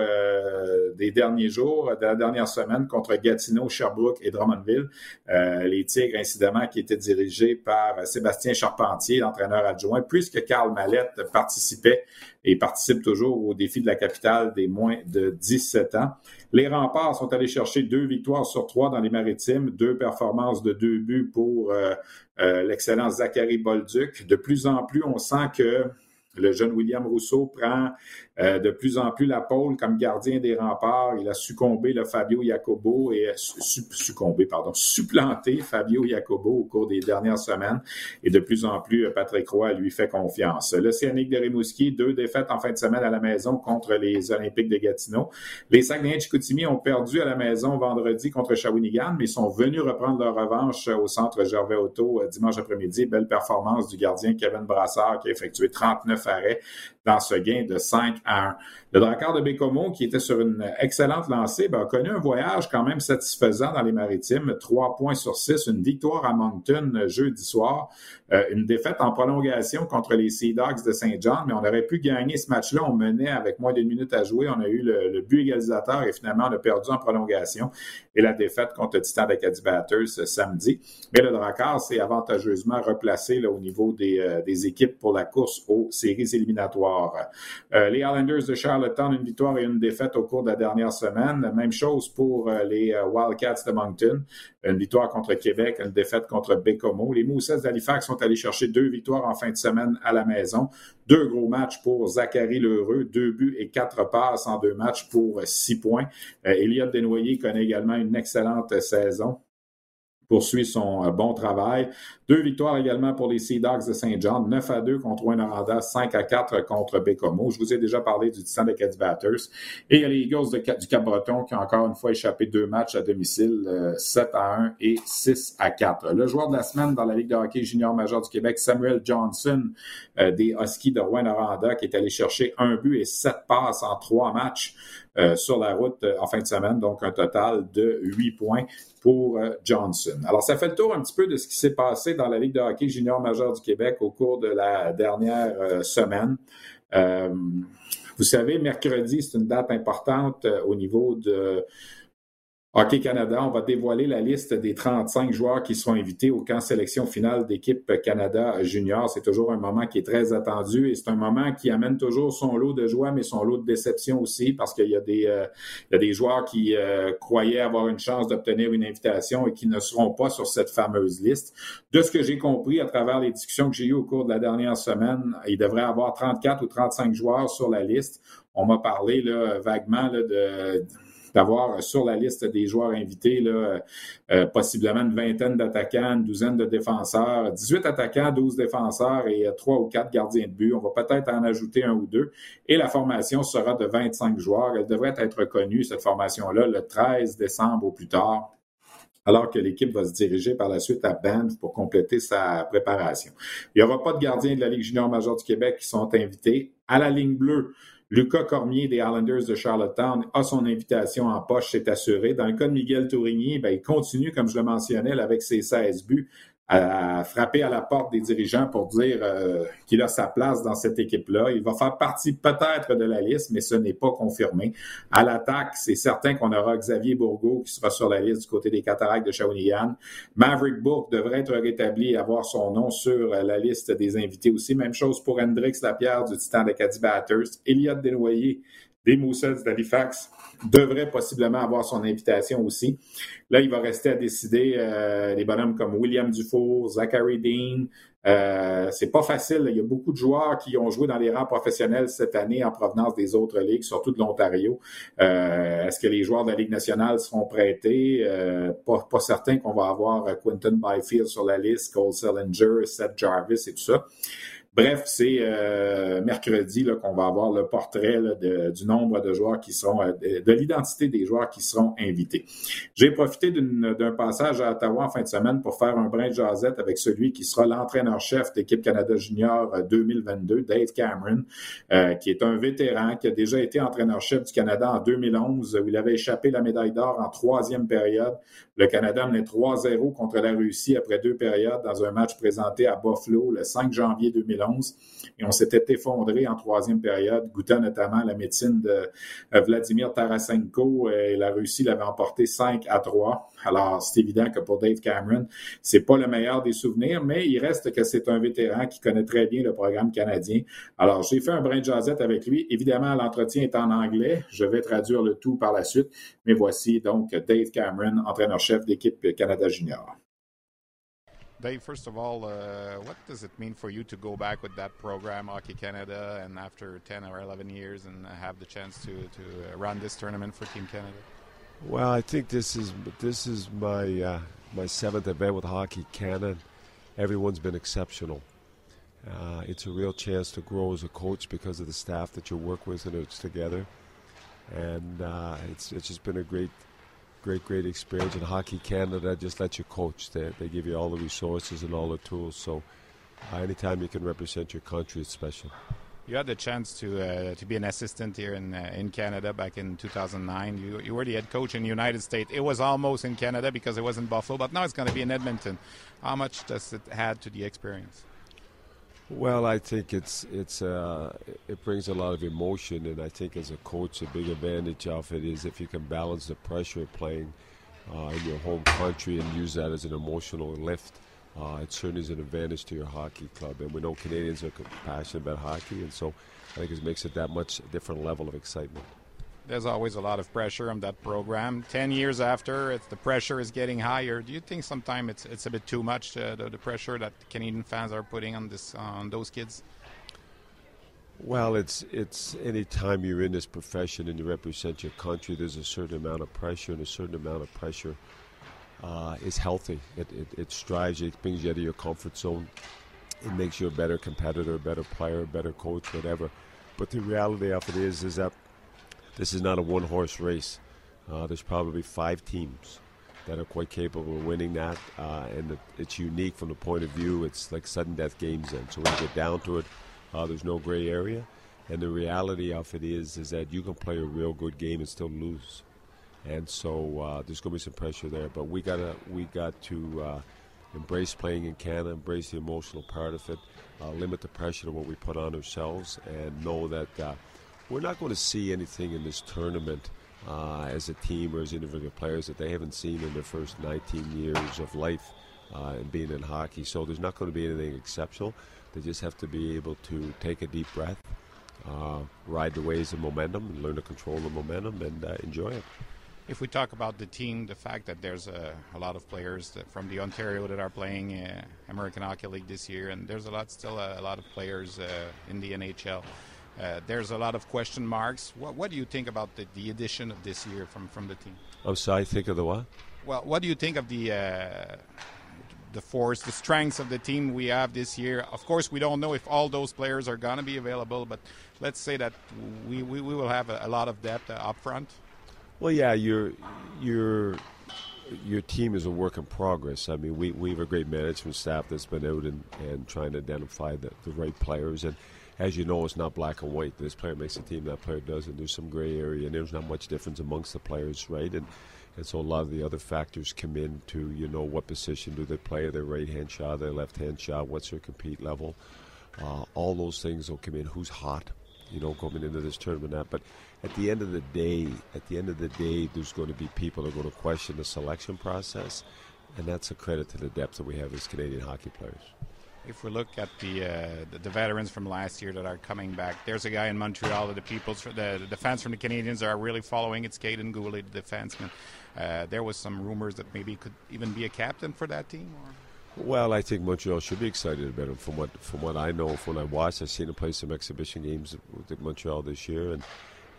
des derniers jours, de la dernière semaine, contre Gatineau, Sherbrooke et Drummondville. les Tigres, incidemment, qui étaient dirigés par Sébastien Charpentier, l'entraîneur adjoint, puisque Carl Mallette participait et participe toujours au défi de la capitale des moins de 17 ans. Les remparts sont allés chercher deux victoires sur trois dans les maritimes, deux performances de deux buts pour euh, euh, l'excellent Zachary Bolduc. De plus en plus, on sent que le jeune William Rousseau prend euh, de plus en plus la pôle comme gardien des remparts. Il a succombé le Fabio Jacobo et succombé, pardon, supplanté Fabio Jacobo au cours des dernières semaines. Et de plus en plus, Patrick Roy lui fait confiance. L'Océanique de Rimouski, deux défaites en fin de semaine à la maison contre les Olympiques de Gatineau. Les Saguenay de Chicoutimi ont perdu à la maison vendredi contre Shawinigan, mais sont venus reprendre leur revanche au centre Gervais Auto euh, dimanche après-midi. Belle performance du gardien Kevin Brassard qui a effectué 39 fare dans ce gain de 5 à 1. Le Drakkar de Bécomo, qui était sur une excellente lancée, ben, a connu un voyage quand même satisfaisant dans les maritimes. Trois points sur six, une victoire à Moncton euh, jeudi soir, euh, une défaite en prolongation contre les Sea Dogs de Saint John, mais on aurait pu gagner ce match-là. On menait avec moins d'une minute à jouer. On a eu le, but égalisateur et finalement on a perdu en prolongation. Et la défaite contre Titan d'Acadie Batters ce samedi. Mais le Drakkar s'est avantageusement replacé au niveau euh, des équipes pour la course aux séries éliminatoires. Euh, les Islanders de Charlottetown, une victoire et une défaite au cours de la dernière semaine. Même chose pour euh, les euh, Wildcats de Moncton. Une victoire contre Québec, une défaite contre Bécomo. Les Moussets d'Halifax sont allés chercher deux victoires en fin de semaine à la maison. Deux gros matchs pour Zachary Lheureux, deux buts et quatre passes en deux matchs pour six points. Elliott Desnoyers connaît également une excellente saison poursuit son bon travail. Deux victoires également pour les Sea Dogs de Saint-Jean, 9 à 2 contre Winaranda, 5 à 4 contre Bécomo. Je vous ai déjà parlé du Titan de Batters. Et a les Eagles du Cap-Breton qui ont encore une fois échappé deux matchs à domicile, 7 à 1 et 6 à 4. Le joueur de la semaine dans la Ligue de hockey junior majeur du Québec, Samuel Johnson des Huskies de Rouen-Noranda, qui est allé chercher un but et sept passes en trois matchs euh, sur la route euh, en fin de semaine, donc un total de huit points euh, Johnson. Alors, ça fait le tour un petit peu de ce qui s'est passé dans la Ligue de hockey junior majeur du Québec au cours de la dernière semaine. vous savez, mercredi, c'est une date importante au niveau de Hockey Canada, on va dévoiler la liste des 35 joueurs qui seront invités au camp sélection finale d'équipe Canada Junior. C'est toujours un moment qui est très attendu et c'est un moment qui amène toujours son lot de joie, mais son lot de déception aussi, parce qu'il y a des, euh, y a des joueurs qui euh, croyaient avoir une chance d'obtenir une invitation et qui ne seront pas sur cette fameuse liste. De ce que j'ai compris à travers les discussions que j'ai eues au cours de la dernière semaine, il devrait y avoir 34 ou 35 joueurs sur la liste. On m'a parlé là, vaguement là, de d'avoir sur la liste des joueurs invités là, euh, possiblement une vingtaine d'attaquants, une douzaine de défenseurs, 18 attaquants, 12 défenseurs et euh, trois ou quatre gardiens de but. On va peut-être en ajouter un ou deux. Et la formation sera de 25 joueurs. Elle devrait être connue, cette formation-là, le 13 décembre au plus tard alors que l'équipe va se diriger par la suite à Banff pour compléter sa préparation. Il n'y aura pas de gardiens de la Ligue junior majeure du Québec qui sont invités. À la ligne bleue, Lucas Cormier des Islanders de Charlottetown a son invitation en poche, c'est assuré. Dans le cas de Miguel Tourigny, ben, il continue, comme je le mentionnais, avec ses 16 buts à frapper à la porte des dirigeants pour dire euh, qu'il a sa place dans cette équipe-là. Il va faire partie peut-être de la liste, mais ce n'est pas confirmé. À l'attaque, c'est certain qu'on aura Xavier Bourgault qui sera sur la liste du côté des cataractes de Shawinigan. Maverick Bourque devrait être rétabli et avoir son nom sur la liste des invités aussi. Même chose pour Hendrix Lapierre du Titan de Batters. Elliott Desnoyers des Moussets d'Halifax devrait possiblement avoir son invitation aussi. Là, il va rester à décider euh, les bonhommes comme William Dufour, Zachary Dean. Euh, c'est pas facile. Il y a beaucoup de joueurs qui ont joué dans les rangs professionnels cette année en provenance des autres ligues, surtout de l'Ontario. Euh, est-ce que les joueurs de la Ligue nationale seront prêtés? Euh, pas, certain qu'on va avoir Quentin Byfield sur la liste, Cole Sellinger, Seth Jarvis et tout ça. Bref, c'est euh, mercredi qu'on va avoir le portrait du nombre de joueurs qui seront, euh, de, l'identité des joueurs qui seront invités. J'ai profité d'un passage à Ottawa en fin de semaine pour faire un brin de jasette avec celui qui sera l'entraîneur-chef d'équipe Canada Junior 2022, euh, Dave Cameron, qui est un vétéran, qui a déjà été entraîneur-chef du Canada en 2011, où il avait échappé la médaille d'or en troisième période. Le Canada menait 3-0 contre la Russie après deux périodes dans un match présenté à Buffalo le 5 janvier 2011 et on s'était effondré en troisième période, goûtant notamment la médecine de euh, Vladimir Tarasenko et la Russie l'avait emporté 5 à 3. Alors, c'est évident que pour Dave Cameron, c'est pas le meilleur des souvenirs, mais il reste que c'est un vétéran qui connaît très bien le programme canadien. Alors, j'ai fait un brin de avec lui. Évidemment, l'entretien est en anglais. Je vais traduire le tout par la suite. Mais voici donc Dave Cameron, entraîneur-chef d'équipe Canada Junior. Dave, first of all, uh, what does it mean for you to go back with that program, Hockey Canada, and after 10 or 11 years and have the chance to, to run this tournament for Team Canada? Well, I think this is this is my uh, my seventh event with Hockey Canada. Everyone's been exceptional. Uh, it's a real chance to grow as a coach because of the staff that you work with and it's together, and uh, it's it's just been a great great, great experience. in Hockey Canada just lets you coach. They, they give you all the resources and all the tools. So uh, anytime you can represent your country, it's special. You had the chance to uh, to be an assistant here in uh, in Canada back in 2009. You you were the head coach in the United States. It was almost in Canada because it was in Buffalo, but now it's going to be in Edmonton. How much does it add to the experience? Well, I think it's it's uh, it brings a lot of emotion, and I think as a coach, a big advantage of it is if you can balance the pressure of playing uh, in your home country and use that as an emotional lift. Uh, it certainly is an advantage to your hockey club, and we know Canadians are passionate about hockey, and so I think it makes it that much different level of excitement there's always a lot of pressure on that program. Ten years after, the pressure is getting higher. Do you think sometimes it's it's a bit too much uh, the, the, pressure that Canadian fans are putting on this on those kids? Well, it's it's any time you're in this profession and you represent your country, there's a certain amount of pressure and a certain amount of pressure uh, is healthy. It, it, it strives you, it brings you out of your comfort zone. It makes you a better competitor, a better player, a better coach, whatever. But the reality of it is, is that this is not a one-horse race. Uh, there's probably five teams that are quite capable of winning that, uh, and it's unique from the point of view. It's like sudden death games, then. So when you get down to it, uh, there's no gray area. And the reality of it is, is that you can play a real good game and still lose. And so uh, there's going to be some pressure there. But we gotta, we got to uh, embrace playing in Canada, embrace the emotional part of it, uh, limit the pressure to what we put on ourselves, and know that we're not going to see anything in this tournament. Uh, as a team or as individual players that they haven't seen in their first 19 years of life uh, and being in hockey. So there's not going to be anything exceptional. They just have to be able to take a deep breath, uh, ride the waves of momentum, and learn to control the momentum and uh, enjoy it. If we talk about the team, the fact that there's a, a lot of players from the Ontario that are playing uh, American Hockey League this year, and there's a lot still a, a lot of players uh, in the NHL. Uh, there's a lot of question marks. What, what do you think about the, the addition of this year from, from the team? I'm sorry, think of the what? Well, what do you think of the the force, the strengths of the team we have this year. Of course, we don't know if all those players are going to be available, but let's say that we, we, we will have a, a, lot of depth uh, up front. Well, yeah, your your your team is a work in progress. I mean, we, we have a great management staff that's been out and, and trying to identify the, the right players. And as you know, it's not black and white. This player makes a team, that player doesn't. There's some gray area, and there's not much difference amongst the players, right? And and so a lot of the other factors come in to you know, what position do they play? Their right hand shot, their left hand shot, what's their compete level? Uh, all those things will come in. Who's hot, you know, coming into this tournament? That, but at the end of the day, at the end of the day, there's going to be people that are going to question the selection process, and that's a credit to the depth that we have as Canadian hockey players if we look at the, uh, the, the veterans from last year that are coming back, there's a guy in Montreal that the people's the, the fans from the Canadians are really following. It's Kaiden Guhle, the defenseman. Uh, there was some rumors that maybe he could even be a captain for that team. Or? Well, I think Montreal should be excited about him. From what from what I know, from what I watched, I've seen him play some exhibition games with Montreal this year, and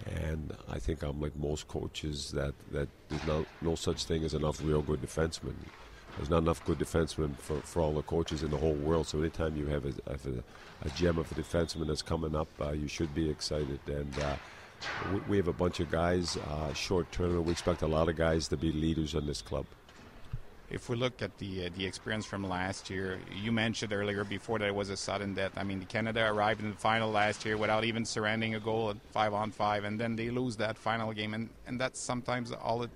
and I think I'm like most coaches that that there's no no such thing as enough real good defensemen. There's not enough good defensemen for, for all the coaches in the whole world. So anytime you have a, have a, a gem of a defenseman that's coming up, uh, you should be excited. And uh, we, we, have a bunch of guys, uh, short term. We expect a lot of guys to be leaders in this club. If we look at the uh, the experience from last year, you mentioned earlier before that it was a sudden death. I mean, Canada arrived in the final last year without even surrendering a goal at five on five, and then they lose that final game, and, and that's sometimes all it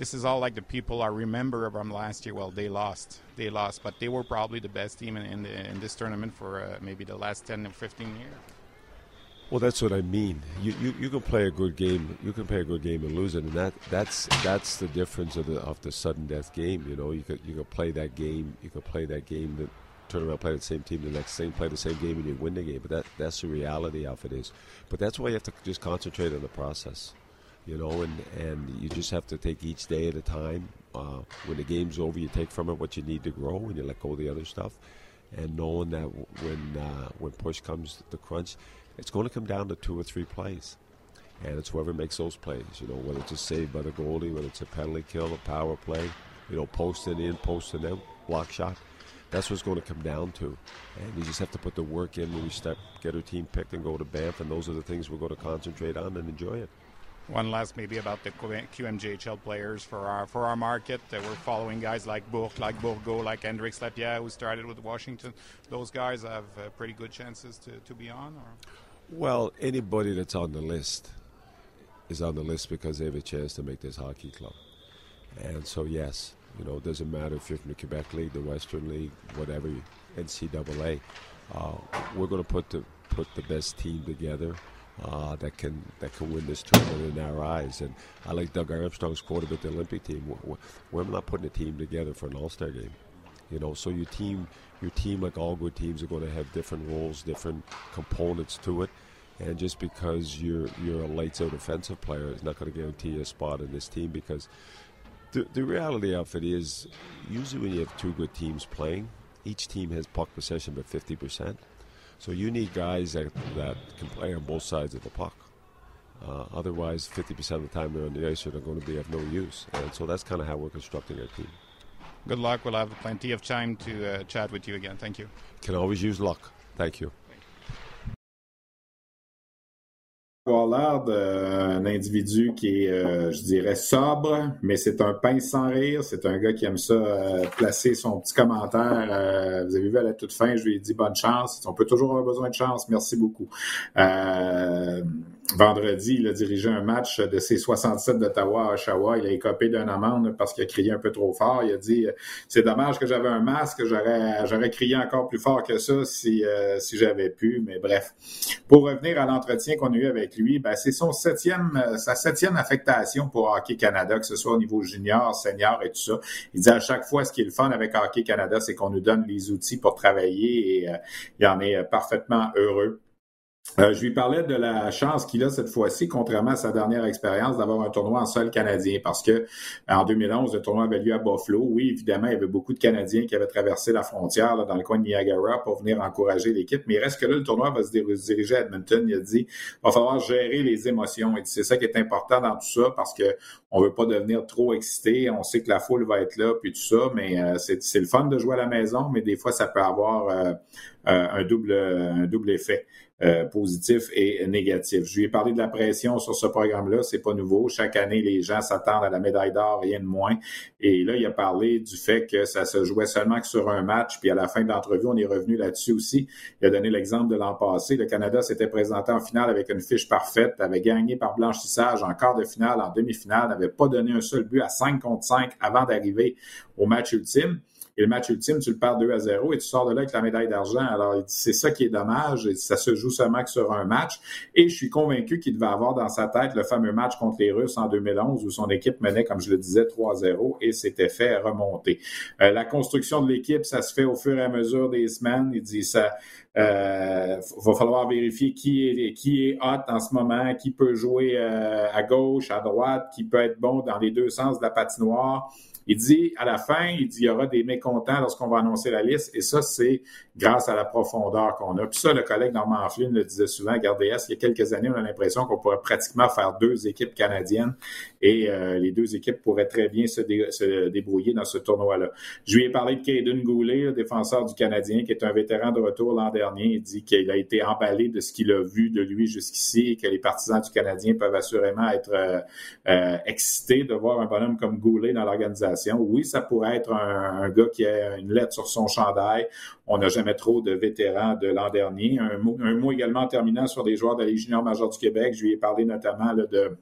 this is all like the people I remember from last year. Well, they lost, they lost, but they were probably the best team in in, the, in this tournament for uh, maybe the last ten or fifteen years. Well, that's what I mean. You, you you can play a good game. You can play a good game and lose it, and that that's that's the difference of the of the sudden death game. You know, you could you could play that game. You could play that game that turn around, play the same team the next same play the same game and you win the game. But that that's the reality of it is. But that's why you have to just concentrate on the process you know, and, and you just have to take each day at a time. Uh, when the game's over, you take from it what you need to grow, and you let go of the other stuff. And knowing that when uh, when push comes to crunch, it's going to come down to two or three plays, and it's whoever makes those plays. You know, whether it's a save by the goalie, whether it's a penalty kill, a power play, you know, posting in, posting out, block shot. That's what's going to come down to, and you just have to put the work in when we start get our team picked and go to Banff, and those are the things we're going to concentrate on and enjoy it. One last maybe about the QMJHL players for our for our market. We're following guys like Bourque, like Bourgault, like Hendrix Lapierre, who started with Washington. Those guys have uh, pretty good chances to, to be on. Or? Well, anybody that's on the list is on the list because they have a chance to make this hockey club. And so, yes, you know, it doesn't matter if you're from the Quebec League, the Western League, whatever, NCAA. Uh, we're going to put the put the best team together uh, that can that can win this tournament in our eyes. And I like Doug Armstrong's quote about the Olympic team: "We're not putting a team together for an All Star game." You know, so your team, your team, like all good teams, are going to have different roles, different components to it. And just because you're you're a lights out offensive player is not going to guarantee you a spot in this team because the, the reality of it is usually when you have two good teams playing, each team has puck possession but 50%. So you need guys that, that can play on both sides of the puck. Uh, otherwise, 50% of the time they're on the ice, they're going to be of no use. And so that's kind of how we're constructing our team. good luck. We'll have plenty of time to uh, chat with you again. Thank you. Can always use luck. Thank you. D'un individu qui est, euh, je dirais, sobre, mais c'est un pince sans rire. C'est un gars qui aime ça euh, placer son petit commentaire. Euh, vous avez vu à la toute fin, je lui ai dit bonne chance. On peut toujours avoir besoin de chance. Merci beaucoup. Vendredi, il a dirigé un match de ses 67 d'Ottawa à Oshawa. Il a écopé d'une amende parce qu'il a crié un peu trop fort. Il a dit c'est dommage que j'avais un masque, j'aurais j'aurais crié encore plus fort que ça si si j'avais pu. Mais bref, pour revenir à l'entretien qu'on a eu avec lui, ben, c'est son septième, euh, sa septième affectation pour Hockey Canada, que ce soit au niveau junior, senior et tout ça. Il dit à chaque fois, ce qui est le fun avec Hockey Canada, c'est qu'on nous donne les outils pour travailler et euh, il en est euh, parfaitement heureux. Euh, je lui parlais de la chance qu'il a cette fois-ci, contrairement à sa dernière expérience, d'avoir un tournoi en sol canadien, parce que en 2011, le tournoi avait lieu à Buffalo. Oui, évidemment, il y avait beaucoup de Canadiens qui avaient traversé la frontière là, dans le coin de Niagara pour venir encourager l'équipe, mais il reste que là, le tournoi va se diriger à Edmonton. Il a dit, il va falloir gérer les émotions. Et c'est ça qui est important dans tout ça, parce que on veut pas devenir trop excité. On sait que la foule va être là, puis tout ça, mais euh, c'est le fun de jouer à la maison, mais des fois, ça peut avoir euh, un double un double effet. Euh, positif et négatif. Je lui ai parlé de la pression sur ce programme-là, c'est pas nouveau. Chaque année, les gens s'attendent à la médaille d'or, rien de moins. Et là, il a parlé du fait que ça se jouait seulement sur un match, puis à la fin de l'entrevue, on est revenu là-dessus aussi. Il a donné l'exemple de l'an passé. Le Canada s'était présenté en finale avec une fiche parfaite, avait gagné par blanchissage en quart de finale, en demi-finale, n'avait pas donné un seul but à 5 contre 5 avant d'arriver au match ultime. Et le match ultime, tu le perds 2 à 0 et tu sors de là avec la médaille d'argent. Alors, c'est ça qui est dommage. Et ça se joue seulement sur un match. Et je suis convaincu qu'il devait avoir dans sa tête le fameux match contre les Russes en 2011 où son équipe menait, comme je le disais, 3-0 et s'était fait remonter. Euh, la construction de l'équipe, ça se fait au fur et à mesure des semaines. Il dit ça. Euh, va falloir vérifier qui est qui est hot en ce moment, qui peut jouer euh, à gauche, à droite, qui peut être bon dans les deux sens de la patinoire. Il dit, à la fin, il dit, il y aura des mécontents lorsqu'on va annoncer la liste. Et ça, c'est grâce à la profondeur qu'on a. Puis ça, le collègue Norman Flynn le disait souvent, regardez, il y a quelques années, on a l'impression qu'on pourrait pratiquement faire deux équipes canadiennes et euh, les deux équipes pourraient très bien se, débrouiller dans ce tournoi-là. Je lui ai parlé de Caden Goulet, le défenseur du Canadien, qui est un vétéran de retour l'an dernier. Il dit qu'il a été emballé de ce qu'il a vu de lui jusqu'ici et que les partisans du Canadien peuvent assurément être euh, euh, excités de voir un bonhomme comme Goulet dans l'organisation oui, ça pourrait être un, gars qui a une lettre sur son chandail. On n'a jamais trop de vétérans de l'an dernier. Un mot, également terminant sur des joueurs de la Junior majeure du Québec. Je lui ai parlé notamment de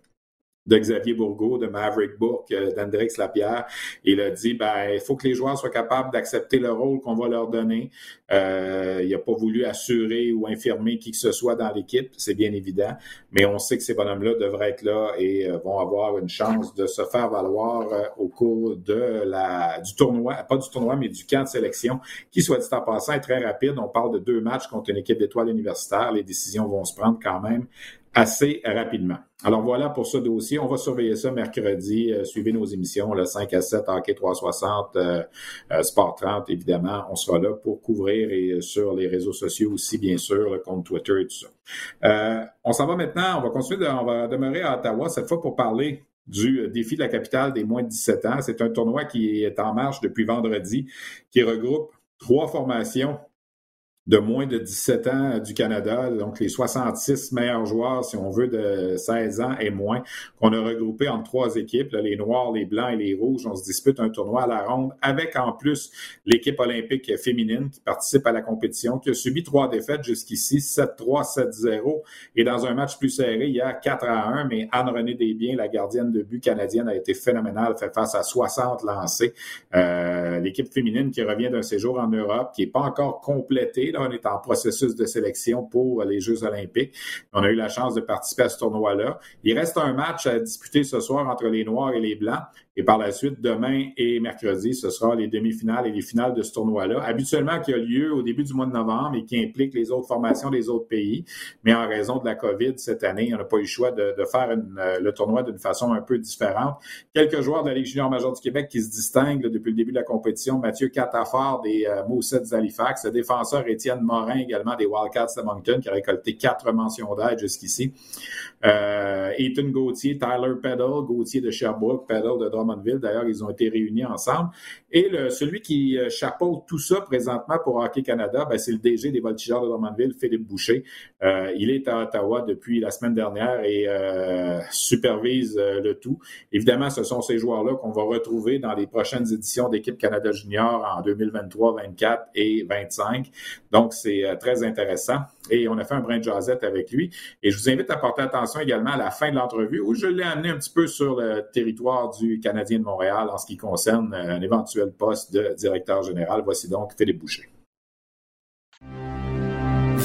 de Xavier Bourgault, de Maverick Bourque, euh, d'Andrix Lapierre. Il a dit, ben, il faut que les joueurs soient capables d'accepter le rôle qu'on va leur donner. Euh, il n'a pas voulu assurer ou infirmer qui que ce soit dans l'équipe, c'est bien évident, mais on sait que ces bonhommes-là devraient être là et euh, vont avoir une chance de se faire valoir au cours de la du tournoi, pas du tournoi, mais du camp de sélection, qui, soit dit en passant, est très rapide. On parle de deux matchs contre une équipe d'étoiles universitaires. Les décisions vont se prendre quand même assez rapidement. Alors voilà pour ce dossier. On va surveiller ça mercredi. Euh, suivez nos émissions, le 5 à 7, Hockey 360, euh, euh, Sport 30, évidemment. On sera là pour couvrir et sur les réseaux sociaux aussi, bien sûr, le compte Twitter et tout ça. on s'en va maintenant. On va continuer, on va demeurer à Ottawa, cette fois pour parler du défi de la capitale des moins de 17 ans. C'est un tournoi qui est en marche depuis vendredi, qui regroupe trois formations de moins de 17 ans du Canada, donc les 66 meilleurs joueurs, si on veut, de 16 ans et moins, qu'on a regroupé en trois équipes, les Noirs, les Blancs et les Rouges. On se dispute un tournoi à la ronde avec en plus l'équipe olympique féminine qui participe à la compétition, qui a subi trois défaites jusqu'ici, 7-3, 7-0. Et dans un match plus serré, il y a 4 à 1, mais Anne-Renée Desbiens, la gardienne de but canadienne, a été phénoménale, fait face à 60 lancés. Euh, l'équipe féminine qui revient d'un séjour en Europe, qui n'est pas encore complétée, on est en processus de sélection pour les Jeux olympiques. On a eu la chance de participer à ce tournoi-là. Il reste un match à disputer ce soir entre les Noirs et les Blancs. Et par la suite, demain et mercredi, ce sera les demi-finales et les finales de ce tournoi-là. Habituellement, qui a lieu au début du mois de novembre et qui implique les autres formations des autres pays. Mais en raison de la COVID cette année, on n'a pas eu le choix de, faire euh, le tournoi d'une façon un peu différente. Quelques joueurs de la Ligue junior majeure du Québec qui se distinguent depuis le début de la compétition. Mathieu Catafard des euh, Moussets d'Halifax, le défenseur Étienne Morin également des Wildcats de Moncton qui a récolté quatre mentions d'aide jusqu'ici. Euh, Ethan Gauthier, Tyler Peddle, Gauthier de Sherbrooke, Peddle de D'ailleurs, ils ont été réunis ensemble. Et celui qui euh, chapeaute tout ça présentement pour Hockey Canada, ben, c'est le DG des Voltigeurs de Drummondville, Philippe Boucher. Euh, il est à Ottawa depuis la semaine dernière et euh, supervise le tout. Évidemment, ce sont ces joueurs-là qu'on va retrouver dans les prochaines éditions d'équipe Canada Junior en 2023, 24 et 25. Donc, c'est très intéressant. Et on a fait un brin de jasette avec lui. Et je vous invite à porter attention également à la fin de l'entrevue où je l'ai amené un petit peu sur le territoire du Canadien de Montréal en ce qui concerne euh, un éventuel poste de directeur général. Voici donc Philippe Boucher.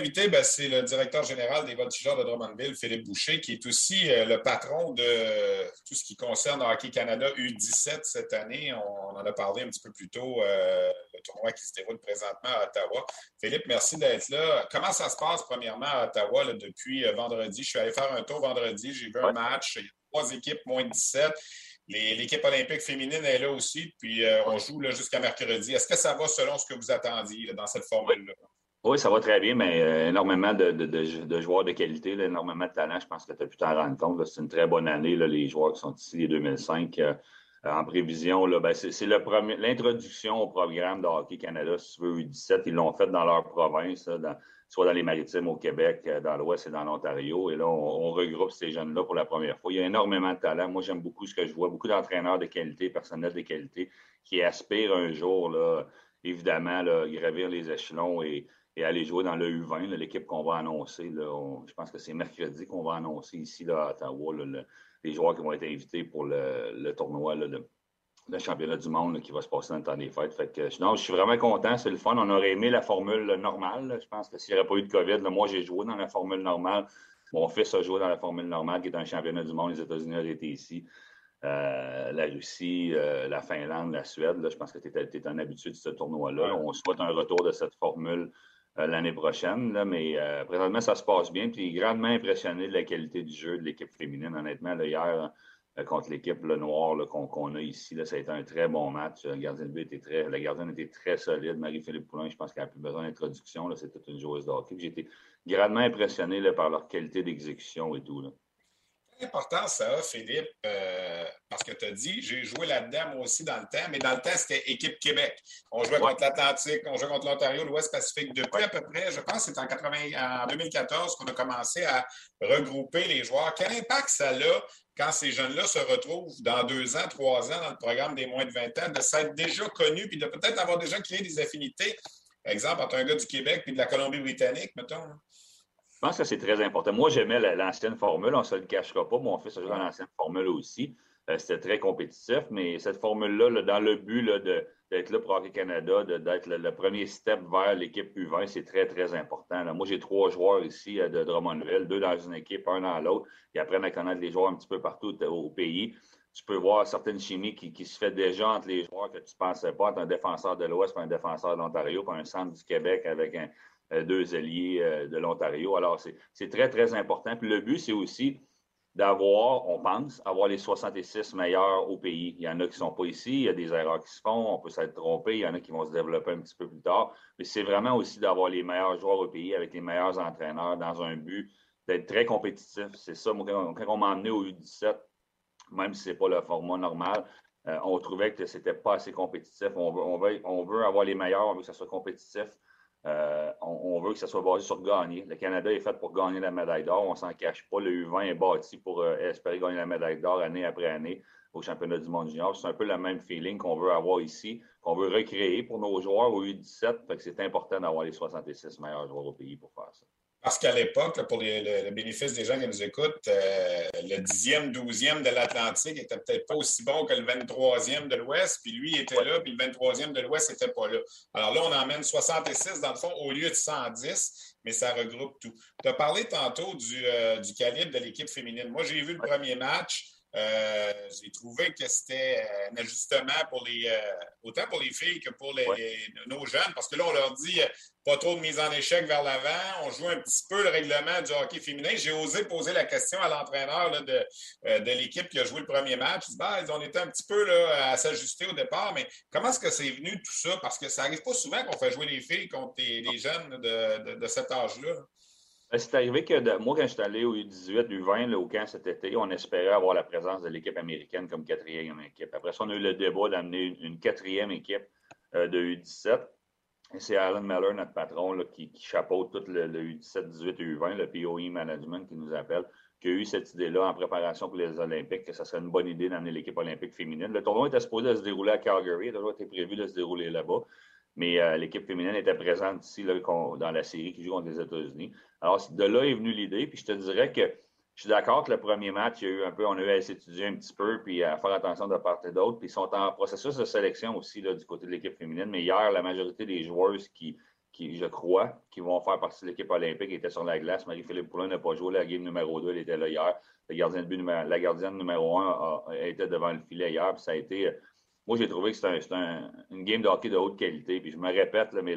Invité, ben, c'est le directeur général des Voltigeurs de Drummondville, Philippe Boucher, qui est aussi euh, le patron de tout ce qui concerne Hockey Canada U17 cette année. On, en a parlé un petit peu plus tôt, euh, le tournoi qui se déroule présentement à Ottawa. Philippe, merci d'être là. Comment ça se passe, premièrement, à Ottawa là, depuis euh, vendredi? Je suis allé faire un tour vendredi, j'ai vu un match. Il y a trois équipes, moins de 17. L'équipe olympique féminine est là aussi, puis on joue jusqu'à mercredi. Est-ce que ça va selon ce que vous attendiez dans cette formule-là? Oui, ça va très bien, mais euh, énormément de, de, joueurs de qualité, énormément de talent. Je pense que tu as pu t'en rendre compte. C'est une très bonne année, là, les joueurs qui sont ici, les 2005. Euh, en prévision, ben, c'est l'introduction au programme de Hockey Canada, si tu veux, U17. Ils l'ont fait dans leur province, soit dans les maritimes au Québec, euh, dans l'Ouest et dans l'Ontario. Et là, on, on, regroupe ces jeunes-là pour la première fois. Il y a énormément de talent. Moi, j'aime beaucoup ce que je vois. Beaucoup d'entraîneurs de qualité, personnels de qualité, qui aspirent un jour, là, évidemment, là, gravir les échelons et et aller jouer dans le U20, l'équipe qu'on va annoncer. je pense que c'est mercredi qu'on va annoncer ici là, à Ottawa les joueurs qui vont être invités pour le, tournoi, le, championnat du monde qui va se passer dans le temps des fêtes. Fait que, je suis vraiment content, c'est le fun. On aurait aimé la formule normale. Je pense que s'il n'y aurait pas eu de COVID, moi j'ai joué dans la formule normale. Mon fils a joué dans la formule normale qui est un championnat du monde. Les États-Unis ont été ici. Euh, la Russie, euh, la Finlande, la Suède. je pense que tu es, un habitué de ce tournoi-là. On souhaite un retour de cette formule l'année prochaine. Là, mais euh, présentement, ça se passe bien. Puis grandement impressionné de la qualité du jeu de l'équipe féminine. Honnêtement, hier, euh, contre l'équipe le noir qu'on a ici, là, ça a été un très bon match. Très, la gardienne était très solide. Marie-Philippe Poulin, je pense qu'elle n'a plus besoin d'introduction. C'est toute une joueuse de hockey. J'ai été grandement impressionné par leur qualité d'exécution et tout. Là important ça Philippe, euh, parce que tu as dit, j'ai joué là-dedans moi aussi dans le temps, mais dans le temps, c'était équipe Québec. On jouait contre l'Atlantique, on jouait contre l'Ontario, l'Ouest Pacifique. Depuis à peu près, je pense que c'est en, en 2014 qu'on a commencé à regrouper les joueurs. Quel impact ça a quand ces jeunes-là se retrouvent dans deux ans, trois ans dans le programme des moins de 20 ans, de s'être déjà connus, puis de peut-être avoir déjà créé des affinités? Exemple, entre un gars du Québec puis de la Colombie-Britannique, mettons. Je pense que c'est très important. Moi, j'aimais l'ancienne formule. On ne se le cachera pas. Mon fils a joué dans l'ancienne formule aussi. Euh, c'était très compétitif, mais cette formule-là, dans le but d'être là pour Hockey Canada, d'être le, premier step vers l'équipe U20, c'est très, très important. moi, j'ai trois joueurs ici euh, de Drummondville, deux dans une équipe, un dans l'autre. Ils apprennent à connaître les joueurs un petit peu partout au pays. Tu peux voir certaines chimies qui, se fait déjà entre les joueurs que tu ne pensais pas, entre un défenseur de l'Ouest un défenseur de l'Ontario, un centre du Québec avec un, euh, deux alliés euh, de l'Ontario. Alors, c'est très, très important. Puis le but, c'est aussi d'avoir, on pense, avoir les 66 meilleurs au pays. Il y en a qui ne sont pas ici, il y a des erreurs qui se font, on peut s'être trompé, il y en a qui vont se développer un petit peu plus tard. Mais c'est vraiment aussi d'avoir les meilleurs joueurs au pays avec les meilleurs entraîneurs dans un but d'être très compétitif. C'est ça, quand, on m'a emmené au U17, même si ce n'est pas le format normal, euh, on trouvait que ce n'était pas assez compétitif. On veut, on, veut, on veut avoir les meilleurs, on veut que ça soit compétitif. Euh, on, veut que ça soit basé sur gagner. Le Canada est fait pour gagner la médaille d'or. On s'en cache pas. Le U20 est bâti pour euh, espérer gagner la médaille d'or année après année au championnat du monde junior. C'est un peu le même feeling qu'on veut avoir ici, qu'on veut recréer pour nos joueurs au U17. c'est important d'avoir les 66 meilleurs joueurs au pays pour faire ça. Parce qu'à l'époque, pour le, bénéfice des gens qui nous écoutent, euh, le 10e, 12e de l'Atlantique était peut-être pas aussi bon que le 23e de l'Ouest, puis lui était là, puis le 23e de l'Ouest n'était pas là. Alors là, on emmène 66 dans le fond au lieu de 110, mais ça regroupe tout. Tu as parlé tantôt du, euh, du calibre de l'équipe féminine. Moi, j'ai vu le premier match. Euh, j'ai trouvé que c'était un ajustement pour les, euh, autant pour les filles que pour nos jeunes, parce que là, on leur dit euh, pas trop de mise en échec vers l'avant. On joue un petit peu le règlement du hockey féminin. J'ai osé poser la question à l'entraîneur de, de l'équipe qui a joué le premier match. Ben, on était un petit peu là, à s'ajuster au départ, mais comment est-ce que c'est venu tout ça? Parce que ça n'arrive pas souvent qu'on fait jouer les filles contre des, jeunes de, de cet âge-là. Ben, c'est arrivé que moi, quand je suis allé au U18, U20, au camp cet été, on espérait avoir la présence de l'équipe américaine comme quatrième équipe. Après ça, on a eu le débat d'amener une, quatrième équipe euh, de U17. Et c'est Alan Meller, notre patron, qui, chapeaute tout le, U17, 18 et U20, le POE Management qui nous appelle, qui a eu cette idée-là en préparation pour les Olympiques, que ce serait une bonne idée d'amener l'équipe olympique féminine. Le tournoi était supposé se dérouler à Calgary, il a été prévu de se dérouler là-bas. Mais euh, l'équipe féminine était présente ici dans la série qui joue contre les États-Unis. Alors, de là est venue l'idée. Puis je te dirais que je suis d'accord que le premier match, il y a eu un peu, on a eu à s'étudier un petit peu, puis à faire attention de part et d'autre. Puis ils sont en processus de sélection aussi du côté de l'équipe féminine. Mais hier, la majorité des joueuses qui, je crois, qui vont faire partie de l'équipe olympique étaient sur la glace. Marie-Philippe Poulin n'a pas joué la game numéro 2, elle était là hier. De but la gardienne numéro 1 a, été devant le filet hier. Puis ça a été moi, j'ai trouvé que c'était une game de hockey de haute qualité. Puis je me répète, mais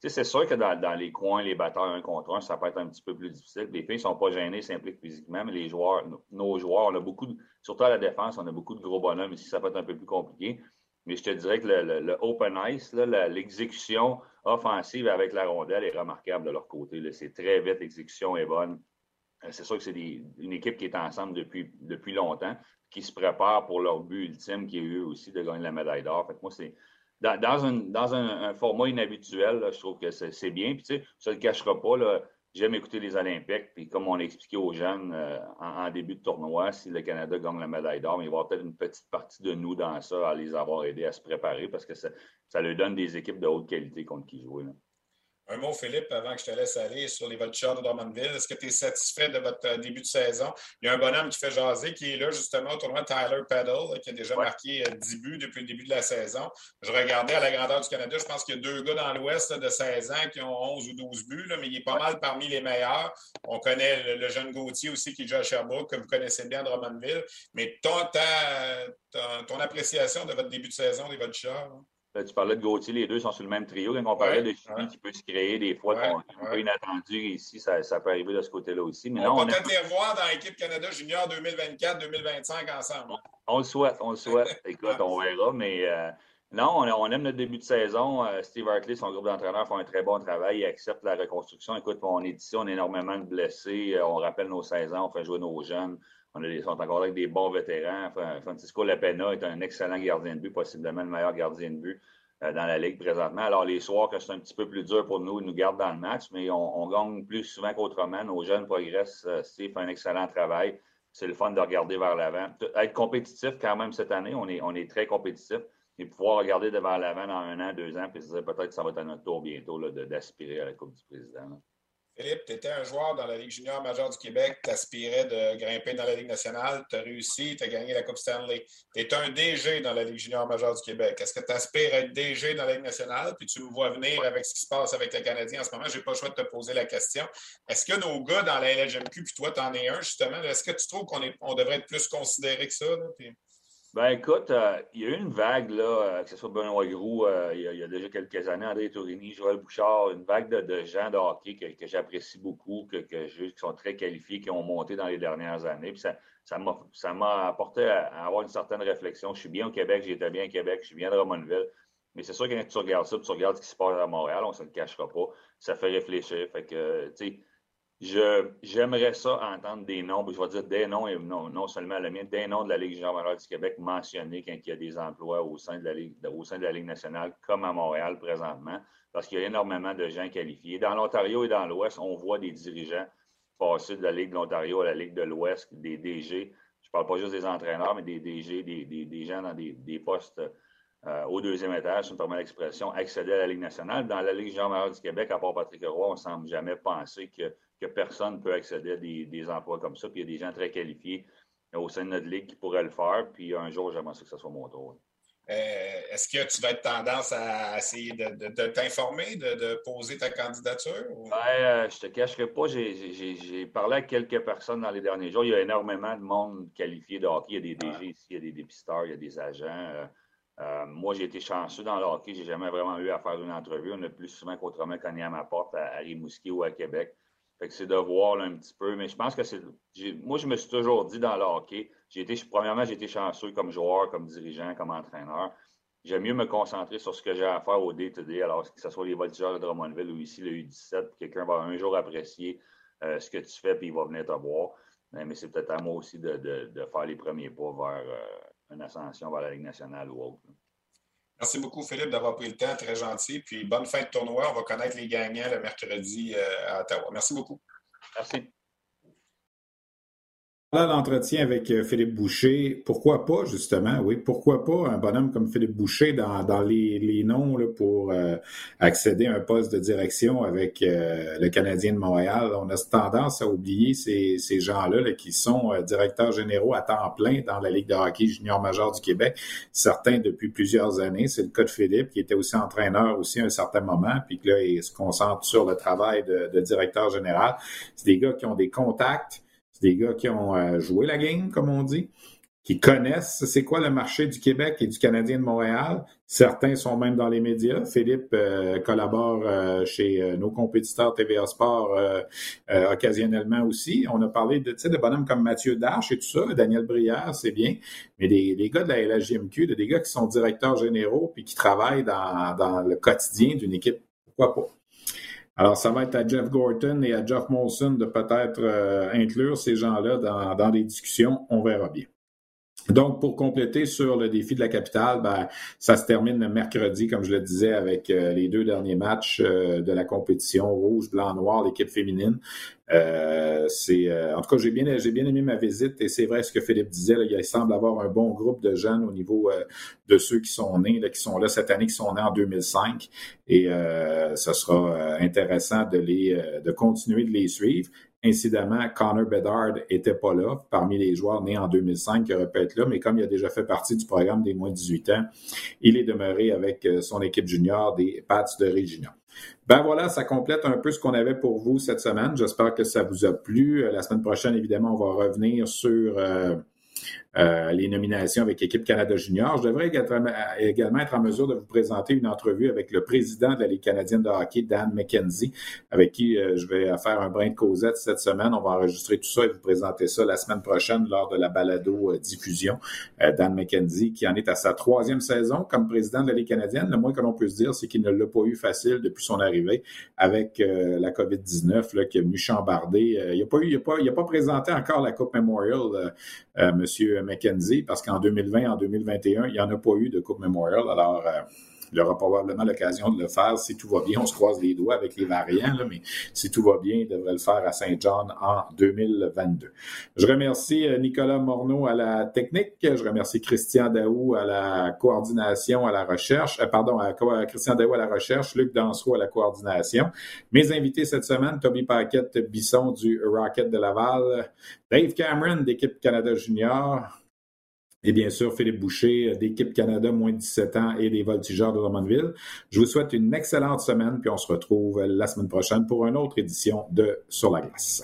c'est sûr que dans, les coins, les batteurs un contre un, ça peut être un petit peu plus difficile. Les filles ne sont pas gênées, s'impliquent physiquement, mais les joueurs, nos joueurs, on a beaucoup, surtout à la défense, on a beaucoup de gros bonhommes ici, ça peut être un peu plus compliqué. Mais je te dirais que le, open ice, l'exécution offensive avec la rondelle est remarquable de leur côté. C'est très vite, l'exécution est bonne. Euh, c'est sûr que c'est une équipe qui est ensemble depuis, depuis longtemps qui se préparent pour leur but ultime, qui est eux aussi de gagner la médaille d'or. Fait moi, c'est dans, dans, un, format inhabituel, je trouve que c'est bien. Puis, tu sais, ça ne le cachera pas. J'aime écouter les Olympiques. Puis, comme on l'a expliqué aux jeunes euh, en, début de tournoi, si le Canada gagne la médaille d'or, il va y avoir peut-être une petite partie de nous dans ça à les avoir aidés à se préparer parce que ça, ça leur donne des équipes de haute qualité contre qui jouer. Un mot, Philippe, avant que je te laisse aller sur les Vultures de Drummondville. Est-ce que tu es satisfait de votre euh, début de saison? Il y a un bonhomme qui fait jaser, qui est là justement au tournoi Tyler Peddle, qui a déjà marqué 10 euh, buts depuis le début de la saison. Je regardais à la grandeur du Canada, je pense qu'il y a deux gars dans l'Ouest de 16 ans qui ont 11 ou 12 buts, mais il est pas mal parmi les meilleurs. On connaît le, jeune Gauthier aussi qui joue à Sherbrooke, que vous connaissez bien à Drummondville. Mais ton, ton appréciation de votre début de saison des Vultures? Tu parlais de Gauthier, les deux sont sur le même trio. Quand on parlait de chimie qui peut se créer des fois, un peu inattendu ici, ça, peut arriver de ce côté-là aussi. Mais on, peut peut-être les revoir dans l'équipe Canada Junior 2024-2025 ensemble. On, le souhaite, on le souhaite. Écoute, on verra, mais euh, non, on, aime notre début de saison. Euh, Steve Hartley, son groupe d'entraîneurs font un très bon travail. Ils acceptent la reconstruction. Écoute, on est ici, on a énormément de blessés. Euh, on rappelle nos 16 ans, on fait jouer nos jeunes. On est, sont encore avec des bons vétérans. Francisco Lapena est un excellent gardien de but, possiblement le meilleur gardien de but euh, dans la Ligue présentement. Alors, les soirs, que c'est un petit peu plus dur pour nous, ils nous gardent dans le match, mais on, gagne plus souvent qu'autrement. Nos jeunes progressent. Euh, Steve fait un excellent travail. C'est le fun de regarder vers l'avant. Être compétitif quand même cette année, on est, on est très compétitif. Et pouvoir regarder devant l'avant dans un an, deux ans, puis se dire peut-être que ça va être à notre tour bientôt d'aspirer à la Coupe du Président. Philippe, tu étais un joueur dans la Ligue junior majeure du Québec, tu aspirais de grimper dans la Ligue nationale, tu as réussi, tu as gagné la Coupe Stanley. Tu es un DG dans la Ligue junior majeure du Québec. Est-ce que tu aspires à être DG dans la Ligue nationale? Puis tu me vois venir avec ce qui se passe avec les Canadiens en ce moment? Je n'ai pas le choix de te poser la question. Est-ce que nos gars dans la LHMQ, puis toi, tu en es un, justement, est-ce que tu trouves qu'on on devrait être plus considéré que ça? Ben écoute, euh, il y a eu une vague, là, euh, que ce soit Benoît Groux, euh, il, y a, déjà quelques années, André Tourini, Joël Bouchard, une vague de, gens de hockey que, j'apprécie beaucoup, que, qui sont très qualifiés, qui ont monté dans les dernières années. Puis ça, ça m'a apporté à, avoir une certaine réflexion. Je suis bien au Québec, j'étais bien au Québec, je suis bien de Drummondville. Mais c'est sûr que quand tu regardes ça, tu regardes ce qui se passe à Montréal, on ne se le cachera pas. Ça fait réfléchir. Fait que, tu sais, j'aimerais ça entendre des noms, je vais dire des noms et non, non seulement le mien, des noms de la Ligue junior du Québec mentionnés quand il y a des emplois au sein de la Ligue, au sein de la Ligue nationale, comme à Montréal présentement, parce qu'il y a énormément de gens qualifiés. Dans l'Ontario et dans l'Ouest, on voit des dirigeants passer de la Ligue de l'Ontario à la Ligue de l'Ouest, des DG. Je ne parle pas juste des entraîneurs, mais des DG, des, des, gens dans des, des postes euh, au deuxième étage, si on me permet l'expression, accéder à la Ligue nationale. Dans la Ligue junior du Québec, à part Patrick Roy, on ne semble jamais penser que que personne ne peut accéder à des, emplois comme ça. Puis il y a des gens très qualifiés au sein de notre ligue qui pourraient le faire. Puis un jour, j'aimerais que ce soit mon tour. Euh, est-ce que tu vas être tendance à essayer de, t'informer, de, poser ta candidature? Ben, euh, je ne te cacherai pas, j'ai parlé à quelques personnes dans les derniers jours. Il y a énormément de monde qualifié de hockey. Il y a des DG ici, il y a des dépisteurs, il y a des agents. Euh, moi, j'ai été chanceux dans le hockey. Je n'ai jamais vraiment eu à faire une entrevue. On a plus souvent qu'autrement cogné à ma porte à, Rimouski ou à Québec. Fait que c'est de voir un petit peu. Mais je pense que c'est. Moi, je me suis toujours dit dans le hockey, j'ai été, premièrement, j'ai été chanceux comme joueur, comme dirigeant, comme entraîneur. J'aime mieux me concentrer sur ce que j'ai à faire au day-to-day, alors que ce soit les voltigeurs de Drummondville ou ici le U17, quelqu'un va un jour apprécier euh, ce que tu fais puis il va venir te voir. Mais, c'est peut-être à moi aussi de, faire les premiers pas vers euh, une ascension vers la Ligue nationale ou autre. Merci beaucoup, Philippe, d'avoir pris le temps. Très gentil. Puis bonne fin de tournoi. On va connaître les gagnants le mercredi euh, à Ottawa. Merci beaucoup. Merci l'entretien avec euh, Philippe Boucher, pourquoi pas, justement, oui, pourquoi pas un bonhomme comme Philippe Boucher dans, dans les, les noms là, pour euh, accéder à un poste de direction avec euh, le Canadien de Montréal. On a tendance à oublier ces, ces gens-là là, qui sont directeurs généraux à temps plein dans la Ligue de hockey junior major du Québec, certains depuis plusieurs années. C'est le cas de Philippe, qui était aussi entraîneur aussi à un certain moment, puis que là, il se concentre sur le travail de, de directeur général. C'est des gars qui ont des contacts, des gars qui ont euh, joué la game, comme on dit, qui connaissent c'est quoi le marché du Québec et du Canadien de Montréal. Certains sont même dans les médias. Philippe euh, collabore euh, chez nos compétiteurs TVA Sport occasionnellement aussi. On a parlé de, de bonhommes comme Mathieu Darche et tout ça, Daniel Brière, c'est bien, mais des, gars de la LHJMQ, des gars qui sont directeurs généraux puis qui travaillent dans le quotidien d'une équipe, pourquoi pas? Alors, ça va être à Jeff Gorton et à Jeff Molson de peut-être euh, inclure ces gens-là dans, dans les discussions. On verra bien. Donc, pour compléter sur le défi de la capitale, ben, ça se termine mercredi, comme je le disais, avec euh, les deux derniers matchs euh, de la compétition rouge, blanc, noir, l'équipe féminine. Euh, c'est, en tout cas, j'ai bien, j'ai bien aimé ma visite et c'est vrai ce que Philippe disait. Là, il semble avoir un bon groupe de jeunes au niveau de ceux qui sont nés, là, qui sont là cette année, qui sont nés en 2005. Et ce sera intéressant de les, de continuer de les suivre. Incidemment, Connor Bedard était pas là parmi les joueurs nés en 2005 qui auraient pu être là, mais comme il a déjà fait partie du programme des moins de 18 ans, il est demeuré avec euh, son équipe junior des Pats de Regina. Ben voilà, ça complète un peu ce qu'on avait pour vous cette semaine. J'espère que ça vous a plu. Euh, la semaine prochaine, évidemment, on va revenir sur euh, euh, les nominations avec l'équipe Canada Junior. Je devrais également être en mesure de vous présenter une entrevue avec le président de la Ligue canadienne de hockey, Dan McKenzie, avec qui euh, je vais faire un brin de causette cette semaine. On va enregistrer tout ça et vous présenter ça la semaine prochaine lors de la balado-diffusion. Euh, Dan McKenzie, qui en est à sa troisième saison comme président de la Ligue canadienne. Le moins que l'on puisse dire, c'est qu'il ne l'a pas eu facile depuis son arrivée avec la COVID-19 qui est venu chambarder. il n'a pas pas, présenté encore la Coupe Memorial, Monsieur McKenzie, parce qu'en 2020, en 2021, il n'y en a pas eu de Coupe Memorial. Alors, euh, il aura probablement l'occasion de le faire si tout va bien. On se croise les doigts avec les variants, mais si tout va bien, il devrait le faire à Saint-John en 2022. Je remercie euh, Nicolas Morneau à la technique. Je remercie Christian Daou à la coordination, à la recherche. Euh, pardon, à, Christian Daou à la recherche, Luc Danseau à la coordination. Mes invités cette semaine, Toby Paquette Bisson du Rocket de Laval, Dave Cameron d'équipe Canada Junior, et bien sûr Philippe Boucher d'équipe Canada moins de 17 ans et des voltigeurs de Drummondville. Je vous souhaite une excellente semaine, puis on se retrouve la semaine prochaine pour une autre édition de Sur la glace.